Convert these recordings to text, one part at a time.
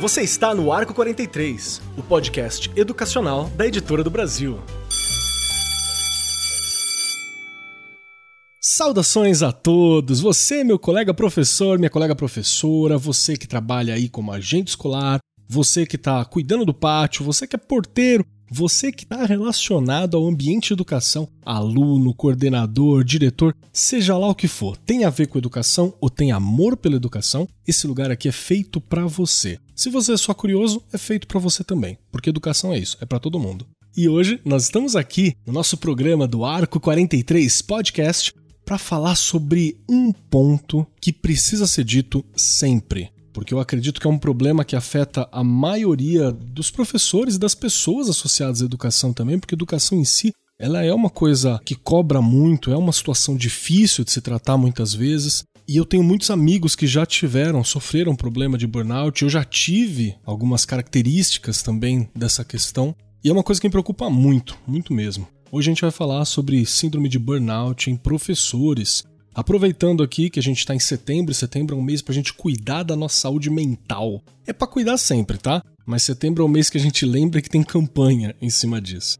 Você está no Arco 43, o podcast educacional da Editora do Brasil. Saudações a todos! Você, meu colega professor, minha colega professora, você que trabalha aí como agente escolar, você que está cuidando do pátio, você que é porteiro, você que está relacionado ao ambiente de educação, aluno, coordenador, diretor, seja lá o que for, tem a ver com educação ou tem amor pela educação, esse lugar aqui é feito para você. Se você é só curioso, é feito para você também, porque educação é isso, é para todo mundo. E hoje nós estamos aqui no nosso programa do Arco 43 Podcast para falar sobre um ponto que precisa ser dito sempre porque eu acredito que é um problema que afeta a maioria dos professores e das pessoas associadas à educação também, porque educação em si ela é uma coisa que cobra muito, é uma situação difícil de se tratar muitas vezes. E eu tenho muitos amigos que já tiveram, sofreram problema de burnout. Eu já tive algumas características também dessa questão. E é uma coisa que me preocupa muito, muito mesmo. Hoje a gente vai falar sobre síndrome de burnout em professores Aproveitando aqui que a gente está em setembro, setembro é um mês para a gente cuidar da nossa saúde mental. É para cuidar sempre, tá? Mas setembro é um mês que a gente lembra que tem campanha em cima disso.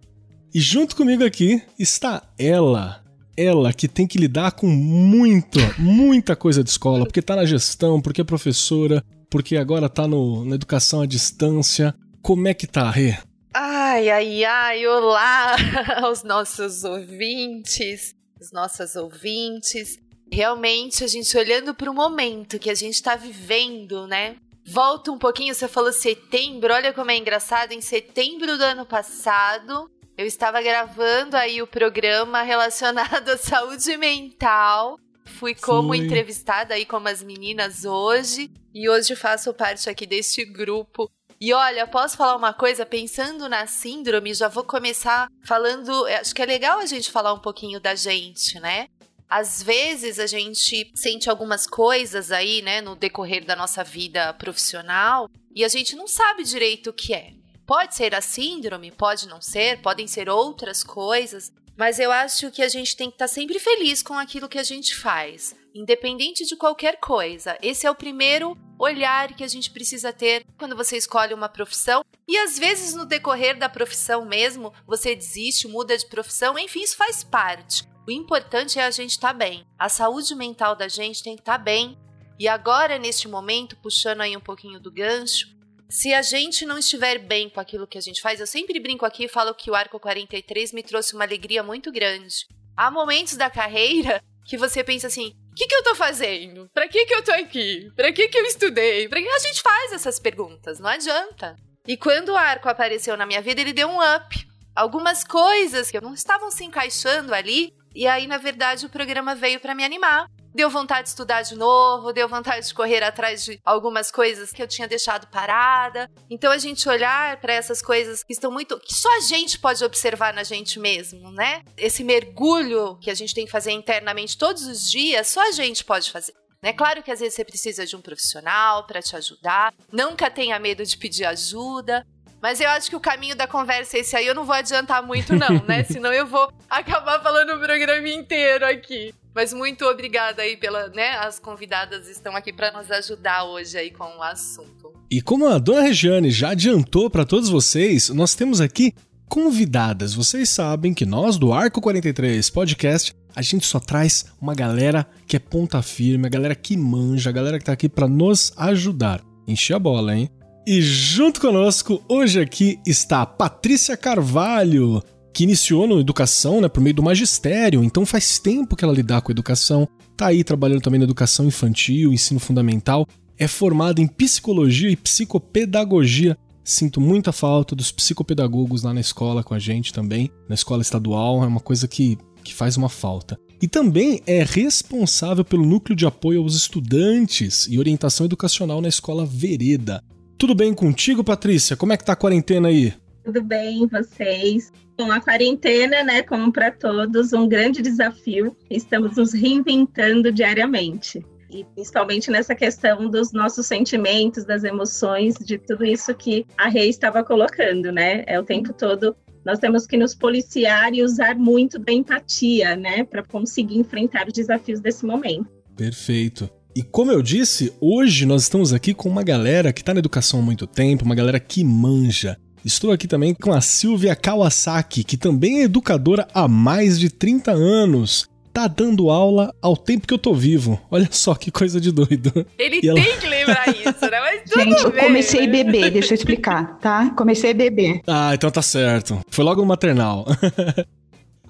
E junto comigo aqui está ela, ela que tem que lidar com muito, muita coisa de escola, porque está na gestão, porque é professora, porque agora está na educação à distância. Como é que tá, Rê? Ai, ai, ai, olá aos nossos ouvintes as nossas ouvintes. Realmente, a gente olhando para o momento que a gente está vivendo, né? Volta um pouquinho, você falou setembro, olha como é engraçado. Em setembro do ano passado, eu estava gravando aí o programa relacionado à saúde mental. Fui como Sim. entrevistada aí como as meninas hoje e hoje faço parte aqui deste grupo e olha, posso falar uma coisa? Pensando na síndrome, já vou começar falando. Acho que é legal a gente falar um pouquinho da gente, né? Às vezes a gente sente algumas coisas aí, né, no decorrer da nossa vida profissional e a gente não sabe direito o que é. Pode ser a síndrome, pode não ser, podem ser outras coisas, mas eu acho que a gente tem que estar sempre feliz com aquilo que a gente faz independente de qualquer coisa. Esse é o primeiro olhar que a gente precisa ter quando você escolhe uma profissão. E às vezes, no decorrer da profissão mesmo, você desiste, muda de profissão, enfim, isso faz parte. O importante é a gente estar tá bem. A saúde mental da gente tem que estar tá bem. E agora, neste momento, puxando aí um pouquinho do gancho, se a gente não estiver bem com aquilo que a gente faz, eu sempre brinco aqui e falo que o Arco 43 me trouxe uma alegria muito grande. Há momentos da carreira que você pensa assim: o que, que eu tô fazendo? Pra que, que eu tô aqui? Pra que, que eu estudei? Pra que a gente faz essas perguntas? Não adianta. E quando o arco apareceu na minha vida, ele deu um up. Algumas coisas que não estavam se encaixando ali. E aí, na verdade, o programa veio para me animar deu vontade de estudar de novo, deu vontade de correr atrás de algumas coisas que eu tinha deixado parada. Então a gente olhar para essas coisas que estão muito que só a gente pode observar na gente mesmo, né? Esse mergulho que a gente tem que fazer internamente todos os dias, só a gente pode fazer. É claro que às vezes você precisa de um profissional para te ajudar. Nunca tenha medo de pedir ajuda. Mas eu acho que o caminho da conversa é esse aí. Eu não vou adiantar muito, não, né? Senão eu vou acabar falando o programa inteiro aqui. Mas muito obrigada aí pela, né? As convidadas estão aqui para nos ajudar hoje aí com o assunto. E como a dona Regiane já adiantou para todos vocês, nós temos aqui convidadas. Vocês sabem que nós do Arco 43 Podcast, a gente só traz uma galera que é ponta firme, a galera que manja, a galera que tá aqui para nos ajudar. Encher a bola, hein? E junto conosco, hoje aqui está a Patrícia Carvalho, que iniciou na educação, né, por meio do magistério, então faz tempo que ela lidar com a educação, tá aí trabalhando também na educação infantil, ensino fundamental, é formada em psicologia e psicopedagogia. Sinto muita falta dos psicopedagogos lá na escola com a gente também, na escola estadual, é uma coisa que, que faz uma falta. E também é responsável pelo núcleo de apoio aos estudantes e orientação educacional na escola Vereda. Tudo bem contigo, Patrícia? Como é que tá a quarentena aí? Tudo bem, vocês? Com a quarentena, né, como para todos, um grande desafio. Estamos nos reinventando diariamente. E principalmente nessa questão dos nossos sentimentos, das emoções, de tudo isso que a Rei estava colocando, né? É o tempo todo nós temos que nos policiar e usar muito da empatia, né, para conseguir enfrentar os desafios desse momento. Perfeito. E como eu disse, hoje nós estamos aqui com uma galera que está na educação há muito tempo, uma galera que manja. Estou aqui também com a Silvia Kawasaki, que também é educadora há mais de 30 anos. Tá dando aula ao tempo que eu tô vivo. Olha só que coisa de doido. Ele e tem ela... que lembrar isso, né? Mas tudo Gente, eu comecei a beber, deixa eu explicar, tá? Comecei a beber. Ah, então tá certo. Foi logo no maternal.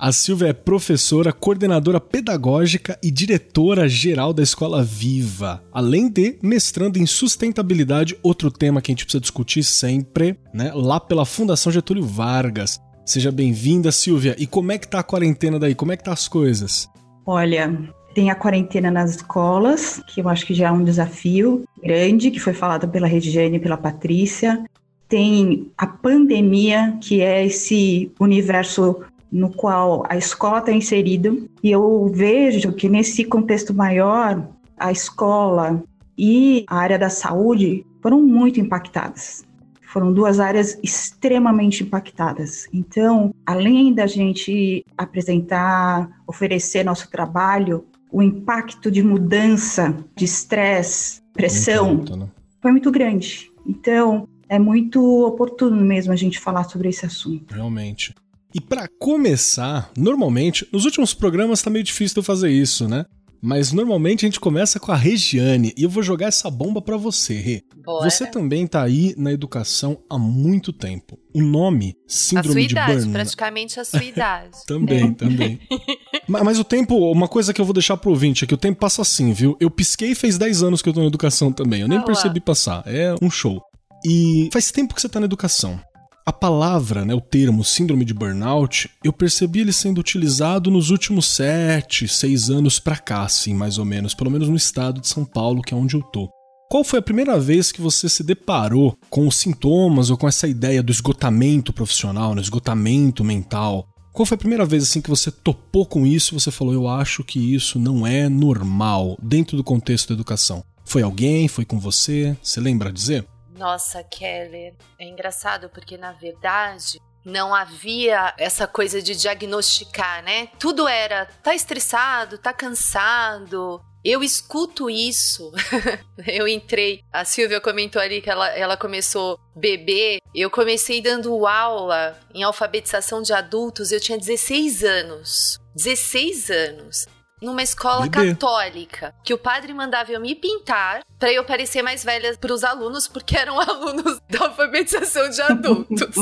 A Silvia é professora, coordenadora pedagógica e diretora geral da Escola Viva, além de mestrando em sustentabilidade, outro tema que a gente precisa discutir sempre, né? Lá pela Fundação Getúlio Vargas. Seja bem-vinda, Silvia. E como é que tá a quarentena daí? Como é que tá as coisas? Olha, tem a quarentena nas escolas, que eu acho que já é um desafio grande, que foi falado pela Regiane e pela Patrícia. Tem a pandemia, que é esse universo no qual a escola está inserida, e eu vejo que nesse contexto maior, a escola e a área da saúde foram muito impactadas. Foram duas áreas extremamente impactadas. Então, além da gente apresentar, oferecer nosso trabalho, o impacto de mudança, de estresse, pressão, muito alto, né? foi muito grande. Então, é muito oportuno mesmo a gente falar sobre esse assunto. Realmente. E para começar, normalmente, nos últimos programas tá meio difícil de eu fazer isso, né? Mas normalmente a gente começa com a Regiane e eu vou jogar essa bomba para você, Rê. Bora. Você também tá aí na educação há muito tempo. O nome Síndrome a sua idade, Burnout. praticamente a sua idade. também, é. também. mas, mas, o tempo, uma coisa que eu vou deixar pro ouvinte é que o tempo passa assim, viu? Eu pisquei fez 10 anos que eu tô na educação também. Eu nem ah, percebi passar. É um show. E faz tempo que você tá na educação. A palavra, né, o termo síndrome de burnout, eu percebi ele sendo utilizado nos últimos sete, seis anos para cá, assim, mais ou menos, pelo menos no estado de São Paulo, que é onde eu tô. Qual foi a primeira vez que você se deparou com os sintomas ou com essa ideia do esgotamento profissional, no esgotamento mental? Qual foi a primeira vez assim que você topou com isso e você falou, eu acho que isso não é normal dentro do contexto da educação? Foi alguém? Foi com você? Você lembra dizer? Nossa, Keller, é engraçado porque na verdade não havia essa coisa de diagnosticar, né? Tudo era tá estressado, tá cansado. Eu escuto isso. eu entrei. A Silvia comentou ali que ela, ela começou bebê. Eu comecei dando aula em alfabetização de adultos. Eu tinha 16 anos. 16 anos numa escola Bebê. católica, que o padre mandava eu me pintar para eu parecer mais velha para os alunos, porque eram alunos da alfabetização de adultos.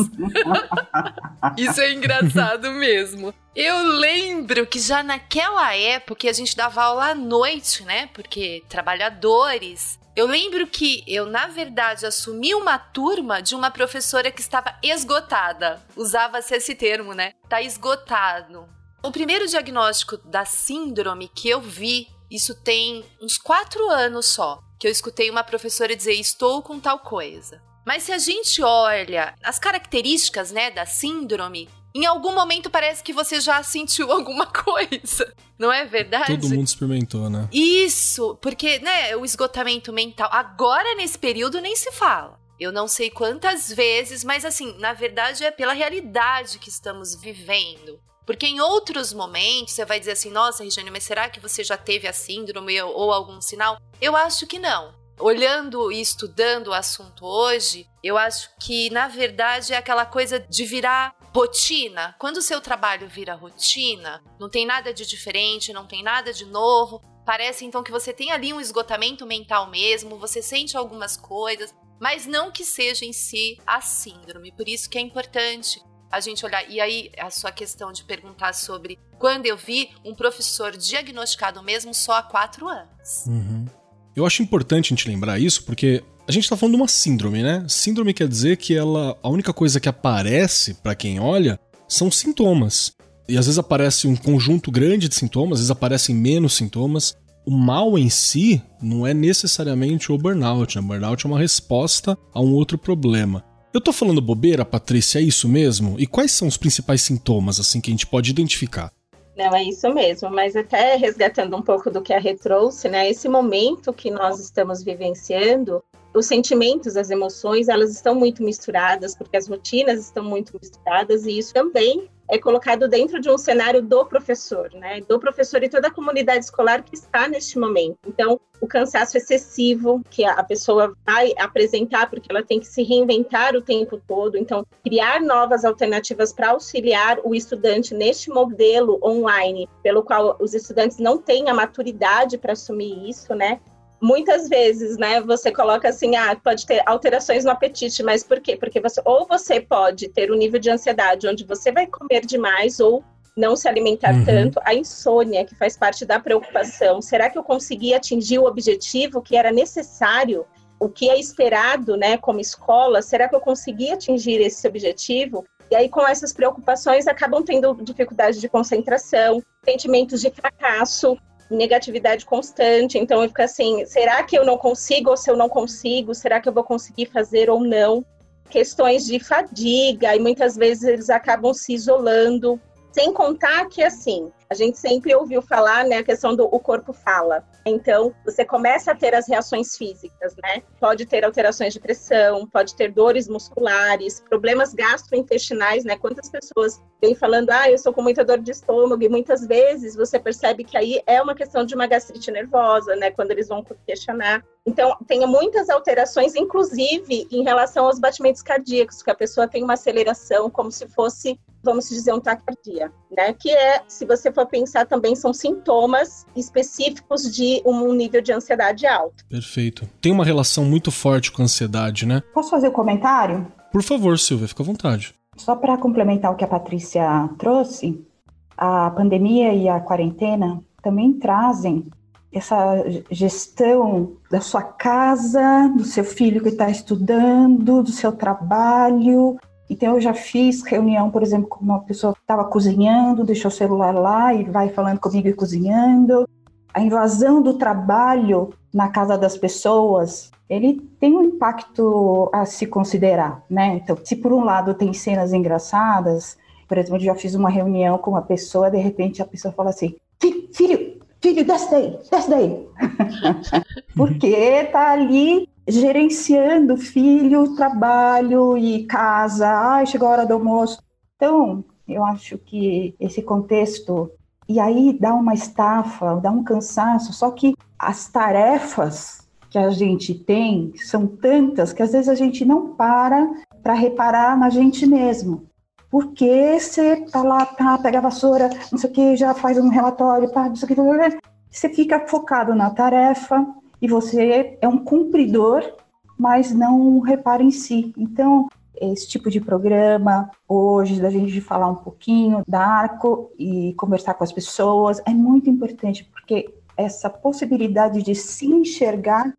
Isso é engraçado mesmo. Eu lembro que já naquela época a gente dava aula à noite, né? Porque trabalhadores. Eu lembro que eu, na verdade, assumi uma turma de uma professora que estava esgotada. Usava-se esse termo, né? Tá esgotado. O primeiro diagnóstico da síndrome que eu vi, isso tem uns quatro anos só, que eu escutei uma professora dizer: estou com tal coisa. Mas se a gente olha as características, né, da síndrome, em algum momento parece que você já sentiu alguma coisa. Não é verdade? Todo mundo experimentou, né? Isso, porque, né, o esgotamento mental. Agora, nesse período, nem se fala. Eu não sei quantas vezes, mas assim, na verdade é pela realidade que estamos vivendo. Porque em outros momentos você vai dizer assim: nossa, Regiane, mas será que você já teve a síndrome ou algum sinal? Eu acho que não. Olhando e estudando o assunto hoje, eu acho que na verdade é aquela coisa de virar rotina. Quando o seu trabalho vira rotina, não tem nada de diferente, não tem nada de novo. Parece então que você tem ali um esgotamento mental mesmo, você sente algumas coisas, mas não que seja em si a síndrome. Por isso que é importante a gente olhar. E aí, a sua questão de perguntar sobre quando eu vi um professor diagnosticado mesmo só há quatro anos. Uhum. Eu acho importante a gente lembrar isso porque a gente tá falando de uma síndrome, né? Síndrome quer dizer que ela. A única coisa que aparece para quem olha são sintomas. E às vezes aparece um conjunto grande de sintomas, às vezes aparecem menos sintomas. O mal em si não é necessariamente o burnout. Né? O burnout é uma resposta a um outro problema. Eu tô falando bobeira, Patrícia, é isso mesmo? E quais são os principais sintomas assim que a gente pode identificar? Não, é isso mesmo, mas até resgatando um pouco do que a Rê trouxe, né? Esse momento que nós estamos vivenciando, os sentimentos, as emoções, elas estão muito misturadas, porque as rotinas estão muito misturadas, e isso também é colocado dentro de um cenário do professor, né? Do professor e toda a comunidade escolar que está neste momento. Então, o cansaço excessivo que a pessoa vai apresentar, porque ela tem que se reinventar o tempo todo, então, criar novas alternativas para auxiliar o estudante neste modelo online, pelo qual os estudantes não têm a maturidade para assumir isso, né? Muitas vezes, né, você coloca assim, ah, pode ter alterações no apetite, mas por quê? Porque você ou você pode ter um nível de ansiedade onde você vai comer demais ou não se alimentar uhum. tanto, a insônia, que faz parte da preocupação. Será que eu consegui atingir o objetivo que era necessário? O que é esperado, né, como escola? Será que eu consegui atingir esse objetivo? E aí, com essas preocupações, acabam tendo dificuldade de concentração, sentimentos de fracasso, negatividade constante. Então eu fico assim, será que eu não consigo ou se eu não consigo, será que eu vou conseguir fazer ou não? Questões de fadiga e muitas vezes eles acabam se isolando. Sem contar que assim, a gente sempre ouviu falar, né, a questão do o corpo fala. Então, você começa a ter as reações físicas, né? Pode ter alterações de pressão, pode ter dores musculares, problemas gastrointestinais, né? Quantas pessoas vêm falando, ah, eu sou com muita dor de estômago, e muitas vezes você percebe que aí é uma questão de uma gastrite nervosa, né? Quando eles vão questionar. Então, tem muitas alterações, inclusive em relação aos batimentos cardíacos, que a pessoa tem uma aceleração como se fosse vamos dizer, um taquicardia, né? Que é, se você for pensar também, são sintomas específicos de um nível de ansiedade alto. Perfeito. Tem uma relação muito forte com a ansiedade, né? Posso fazer o um comentário? Por favor, Silvia, fica à vontade. Só para complementar o que a Patrícia trouxe, a pandemia e a quarentena também trazem essa gestão da sua casa, do seu filho que está estudando, do seu trabalho, então, eu já fiz reunião, por exemplo, com uma pessoa que estava cozinhando, deixou o celular lá e vai falando comigo e cozinhando. A invasão do trabalho na casa das pessoas, ele tem um impacto a se considerar, né? Então, se por um lado tem cenas engraçadas, por exemplo, eu já fiz uma reunião com uma pessoa, de repente a pessoa fala assim: filho, filho, desce daí, desce daí. Porque tá ali gerenciando filho, trabalho e casa. Ai, chegou a hora do almoço. Então, eu acho que esse contexto e aí dá uma estafa, dá um cansaço, só que as tarefas que a gente tem são tantas que às vezes a gente não para para reparar na gente mesmo. Porque você tá lá, tá, pega a vassoura, não sei o que, já faz um relatório, tá, não sei o que, você fica focado na tarefa, e você é um cumpridor, mas não repara em si. Então, esse tipo de programa, hoje, da gente falar um pouquinho da ARCO e conversar com as pessoas, é muito importante, porque essa possibilidade de se enxergar,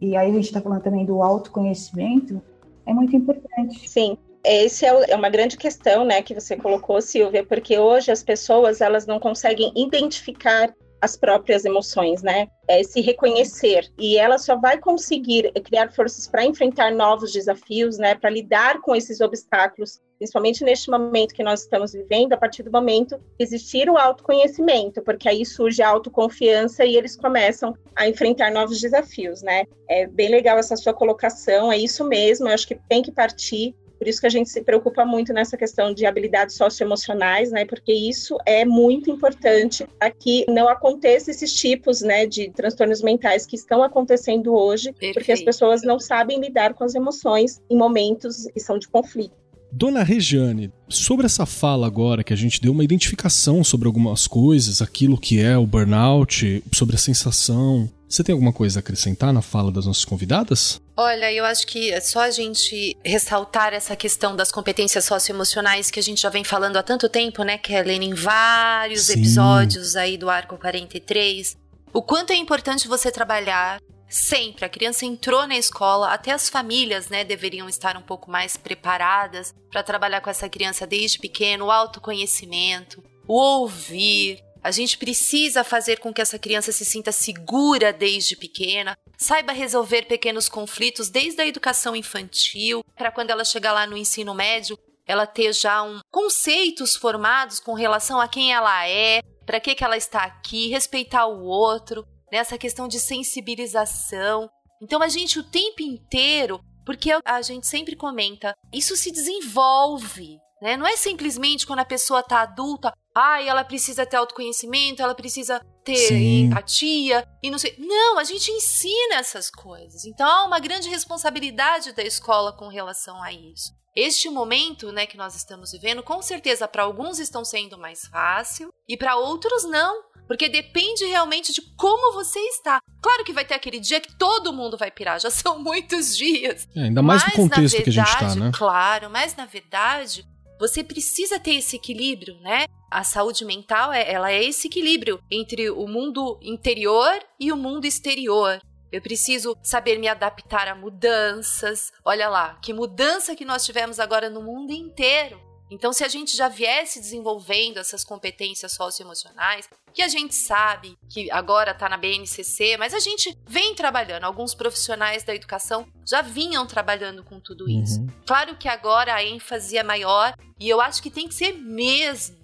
e aí a gente está falando também do autoconhecimento, é muito importante. Sim, esse é, é uma grande questão, né, que você colocou, Silvia, porque hoje as pessoas elas não conseguem identificar as próprias emoções, né? É se reconhecer. E ela só vai conseguir criar forças para enfrentar novos desafios, né? Para lidar com esses obstáculos, principalmente neste momento que nós estamos vivendo, a partir do momento que existir o autoconhecimento, porque aí surge a autoconfiança e eles começam a enfrentar novos desafios, né? É bem legal essa sua colocação, é isso mesmo, eu acho que tem que partir por isso que a gente se preocupa muito nessa questão de habilidades socioemocionais, né? Porque isso é muito importante para que não aconteça esses tipos, né, de transtornos mentais que estão acontecendo hoje, Perfeito. porque as pessoas não sabem lidar com as emoções em momentos que são de conflito. Dona Regiane, sobre essa fala agora que a gente deu uma identificação sobre algumas coisas, aquilo que é o burnout, sobre a sensação, você tem alguma coisa a acrescentar na fala das nossas convidadas? Olha, eu acho que é só a gente ressaltar essa questão das competências socioemocionais que a gente já vem falando há tanto tempo, né, Kellen, em vários Sim. episódios aí do Arco 43. O quanto é importante você trabalhar sempre. A criança entrou na escola, até as famílias, né, deveriam estar um pouco mais preparadas para trabalhar com essa criança desde pequeno, o autoconhecimento, o ouvir, a gente precisa fazer com que essa criança se sinta segura desde pequena, saiba resolver pequenos conflitos desde a educação infantil, para quando ela chegar lá no ensino médio, ela ter já um conceitos formados com relação a quem ela é, para que que ela está aqui, respeitar o outro, nessa questão de sensibilização. Então a gente o tempo inteiro, porque a gente sempre comenta, isso se desenvolve, né? Não é simplesmente quando a pessoa está adulta, ai, ela precisa ter autoconhecimento, ela precisa ter Sim. empatia e não sei. Não, a gente ensina essas coisas. Então há uma grande responsabilidade da escola com relação a isso. Este momento, né, que nós estamos vivendo, com certeza para alguns estão sendo mais fácil e para outros não, porque depende realmente de como você está. Claro que vai ter aquele dia que todo mundo vai pirar, já são muitos dias. É, ainda mais mas, no contexto verdade, que a gente está, né? Claro, mas na verdade, você precisa ter esse equilíbrio, né? A saúde mental, é, ela é esse equilíbrio entre o mundo interior e o mundo exterior. Eu preciso saber me adaptar a mudanças. Olha lá, que mudança que nós tivemos agora no mundo inteiro. Então, se a gente já viesse desenvolvendo essas competências socioemocionais, que a gente sabe que agora está na BNCC, mas a gente vem trabalhando, alguns profissionais da educação já vinham trabalhando com tudo uhum. isso. Uhum. Claro que agora a ênfase é maior e eu acho que tem que ser mesmo.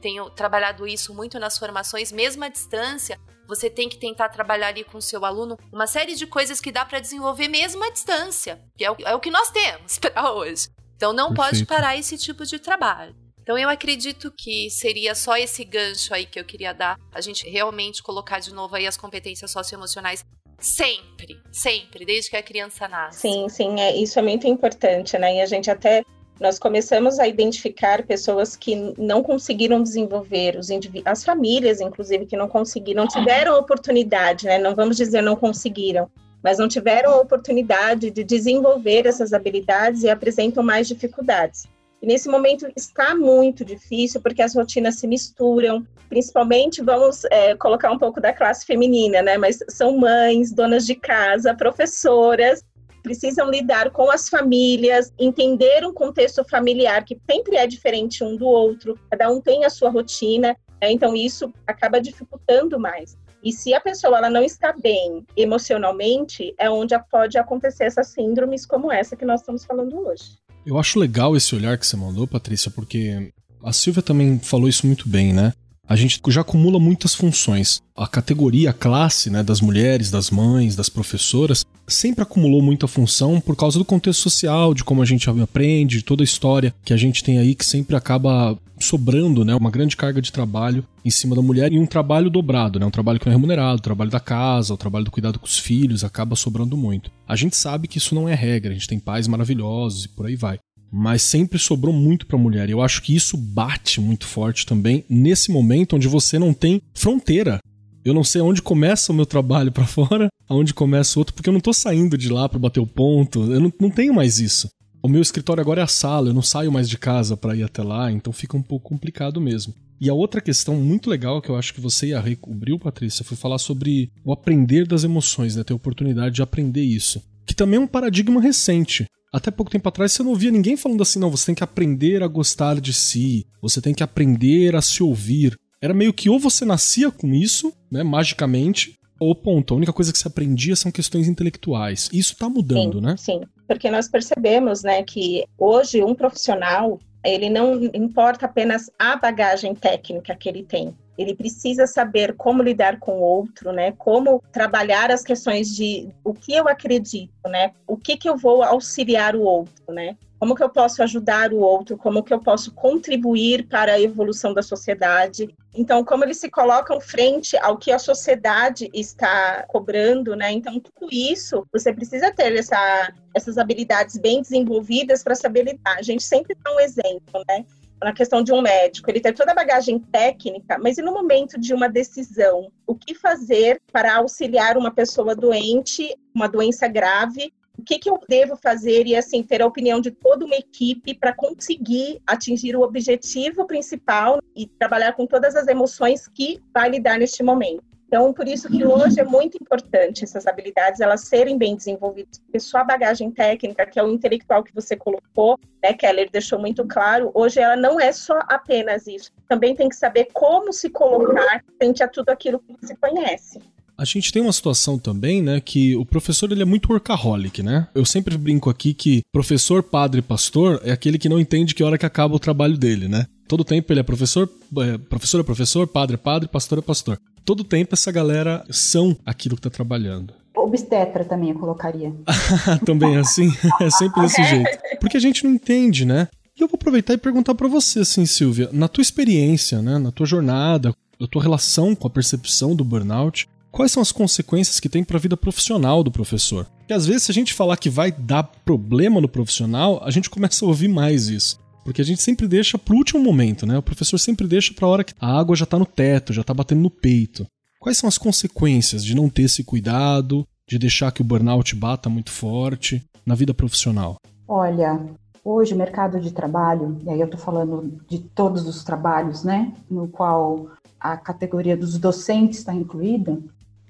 Tenho trabalhado isso muito nas formações, mesmo à distância. Você tem que tentar trabalhar ali com o seu aluno uma série de coisas que dá para desenvolver mesmo à distância, que é o, é o que nós temos para hoje. Então não Perfeito. pode parar esse tipo de trabalho. Então eu acredito que seria só esse gancho aí que eu queria dar, a gente realmente colocar de novo aí as competências socioemocionais sempre, sempre, desde que a criança nasce. Sim, sim, é, isso é muito importante, né? E a gente até nós começamos a identificar pessoas que não conseguiram desenvolver, os as famílias, inclusive, que não conseguiram, não tiveram oportunidade, né? Não vamos dizer não conseguiram, mas não tiveram a oportunidade de desenvolver essas habilidades e apresentam mais dificuldades. E nesse momento está muito difícil porque as rotinas se misturam, principalmente vamos é, colocar um pouco da classe feminina, né? Mas são mães, donas de casa, professoras, precisam lidar com as famílias, entender um contexto familiar que sempre é diferente um do outro, cada um tem a sua rotina, né? então isso acaba dificultando mais. E se a pessoa ela não está bem emocionalmente, é onde pode acontecer essas síndromes como essa que nós estamos falando hoje. Eu acho legal esse olhar que você mandou, Patrícia, porque a Silvia também falou isso muito bem, né? A gente já acumula muitas funções. A categoria, a classe né, das mulheres, das mães, das professoras, sempre acumulou muita função por causa do contexto social, de como a gente aprende, de toda a história que a gente tem aí que sempre acaba sobrando, né, uma grande carga de trabalho em cima da mulher e um trabalho dobrado, né, um trabalho que não é remunerado, o trabalho da casa, o trabalho do cuidado com os filhos acaba sobrando muito. A gente sabe que isso não é regra, a gente tem pais maravilhosos e por aí vai. Mas sempre sobrou muito para a mulher. E eu acho que isso bate muito forte também nesse momento onde você não tem fronteira. Eu não sei onde começa o meu trabalho para fora, aonde começa o outro, porque eu não tô saindo de lá para bater o ponto. Eu não, não tenho mais isso. O meu escritório agora é a sala, eu não saio mais de casa para ir até lá, então fica um pouco complicado mesmo. E a outra questão muito legal que eu acho que você ia recobriu, Patrícia, foi falar sobre o aprender das emoções, né? Ter a oportunidade de aprender isso. Que também é um paradigma recente. Até pouco tempo atrás você não ouvia ninguém falando assim, não, você tem que aprender a gostar de si, você tem que aprender a se ouvir. Era meio que ou você nascia com isso, né, magicamente, ou ponto, a única coisa que se aprendia são questões intelectuais. Isso está mudando, sim, né? Sim, porque nós percebemos, né, que hoje um profissional, ele não importa apenas a bagagem técnica que ele tem, ele precisa saber como lidar com o outro, né? Como trabalhar as questões de o que eu acredito, né? O que que eu vou auxiliar o outro, né? Como que eu posso ajudar o outro? Como que eu posso contribuir para a evolução da sociedade? Então, como eles se colocam frente ao que a sociedade está cobrando, né? Então, tudo isso, você precisa ter essa, essas habilidades bem desenvolvidas para saber lidar. A gente sempre dá um exemplo, né? na questão de um médico, ele tem toda a bagagem técnica, mas e no momento de uma decisão, o que fazer para auxiliar uma pessoa doente, uma doença grave? O que, que eu devo fazer e assim ter a opinião de toda uma equipe para conseguir atingir o objetivo principal e trabalhar com todas as emoções que vai lidar neste momento? Então, por isso que hoje é muito importante essas habilidades elas serem bem desenvolvidas, porque só a bagagem técnica, que é o intelectual que você colocou, né, Keller deixou muito claro, hoje ela não é só apenas isso. Também tem que saber como se colocar frente a tudo aquilo que você conhece. A gente tem uma situação também, né, que o professor ele é muito workaholic, né? Eu sempre brinco aqui que professor, padre, pastor é aquele que não entende que hora que acaba o trabalho dele, né? Todo tempo ele é professor, é, professor é professor, padre é padre, pastor é pastor todo tempo essa galera são aquilo que está trabalhando. obstetra também eu colocaria. também assim? É sempre desse jeito. Porque a gente não entende, né? E eu vou aproveitar e perguntar para você, assim, Silvia, na tua experiência, né, na tua jornada, na tua relação com a percepção do burnout, quais são as consequências que tem para a vida profissional do professor? Porque às vezes, se a gente falar que vai dar problema no profissional, a gente começa a ouvir mais isso. Porque a gente sempre deixa pro último momento, né? O professor sempre deixa pra hora que a água já tá no teto, já tá batendo no peito. Quais são as consequências de não ter esse cuidado, de deixar que o burnout bata muito forte na vida profissional? Olha, hoje o mercado de trabalho, e aí eu tô falando de todos os trabalhos, né, no qual a categoria dos docentes está incluída,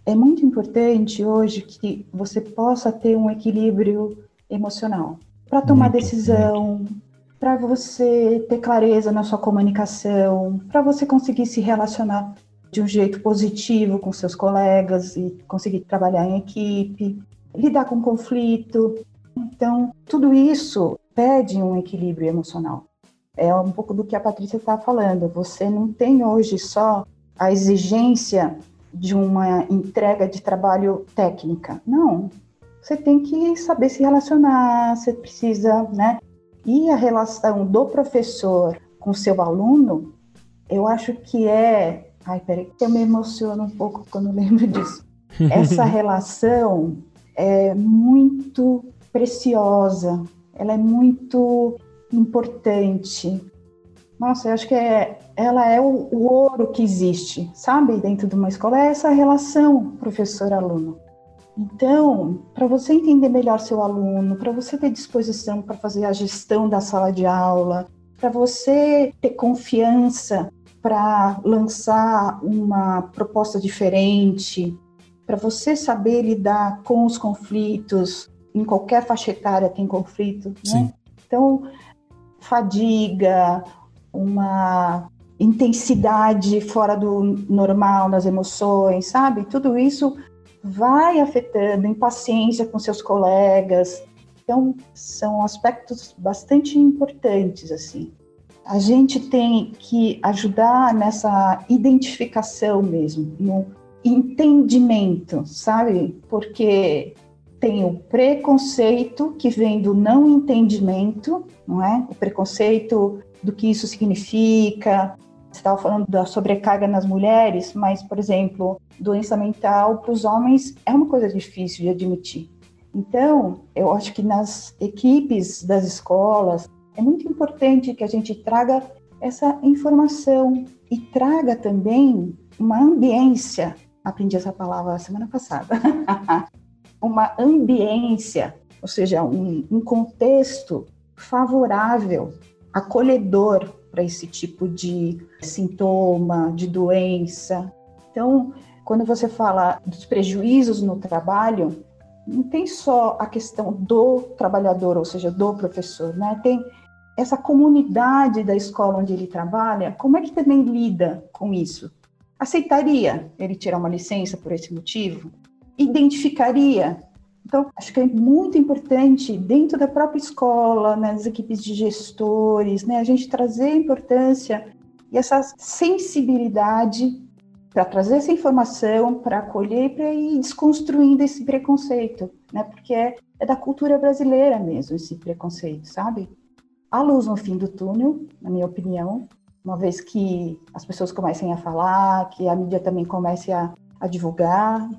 é muito importante hoje que você possa ter um equilíbrio emocional para tomar muito, decisão, para você ter clareza na sua comunicação, para você conseguir se relacionar de um jeito positivo com seus colegas e conseguir trabalhar em equipe, lidar com conflito. Então, tudo isso pede um equilíbrio emocional. É um pouco do que a Patrícia está falando. Você não tem hoje só a exigência de uma entrega de trabalho técnica. Não. Você tem que saber se relacionar, você precisa, né, e a relação do professor com seu aluno, eu acho que é. Ai, peraí, eu me emociono um pouco quando lembro disso. Essa relação é muito preciosa, ela é muito importante. Nossa, eu acho que é, ela é o, o ouro que existe, sabe, dentro de uma escola, é essa relação professor-aluno. Então, para você entender melhor seu aluno, para você ter disposição para fazer a gestão da sala de aula, para você ter confiança para lançar uma proposta diferente, para você saber lidar com os conflitos, em qualquer faixa etária tem conflito, né? Então, fadiga, uma intensidade fora do normal nas emoções, sabe? Tudo isso vai afetando impaciência com seus colegas. Então, são aspectos bastante importantes, assim. A gente tem que ajudar nessa identificação mesmo, no entendimento, sabe? Porque tem o preconceito que vem do não entendimento, não é? O preconceito do que isso significa, você estava falando da sobrecarga nas mulheres, mas, por exemplo, doença mental para os homens é uma coisa difícil de admitir. Então, eu acho que nas equipes das escolas é muito importante que a gente traga essa informação e traga também uma ambiência. Aprendi essa palavra semana passada. uma ambiência, ou seja, um, um contexto favorável, acolhedor para esse tipo de sintoma, de doença. Então, quando você fala dos prejuízos no trabalho, não tem só a questão do trabalhador, ou seja, do professor, né? Tem essa comunidade da escola onde ele trabalha, como é que também lida com isso? Aceitaria ele tirar uma licença por esse motivo? Identificaria então, acho que é muito importante, dentro da própria escola, nas né, equipes de gestores, né, a gente trazer a importância e essa sensibilidade para trazer essa informação, para acolher e para ir desconstruindo esse preconceito, né? Porque é, é, da cultura brasileira mesmo esse preconceito, sabe? Há luz no fim do túnel, na minha opinião, uma vez que as pessoas comecem a falar, que a mídia também comece a, a divulgar,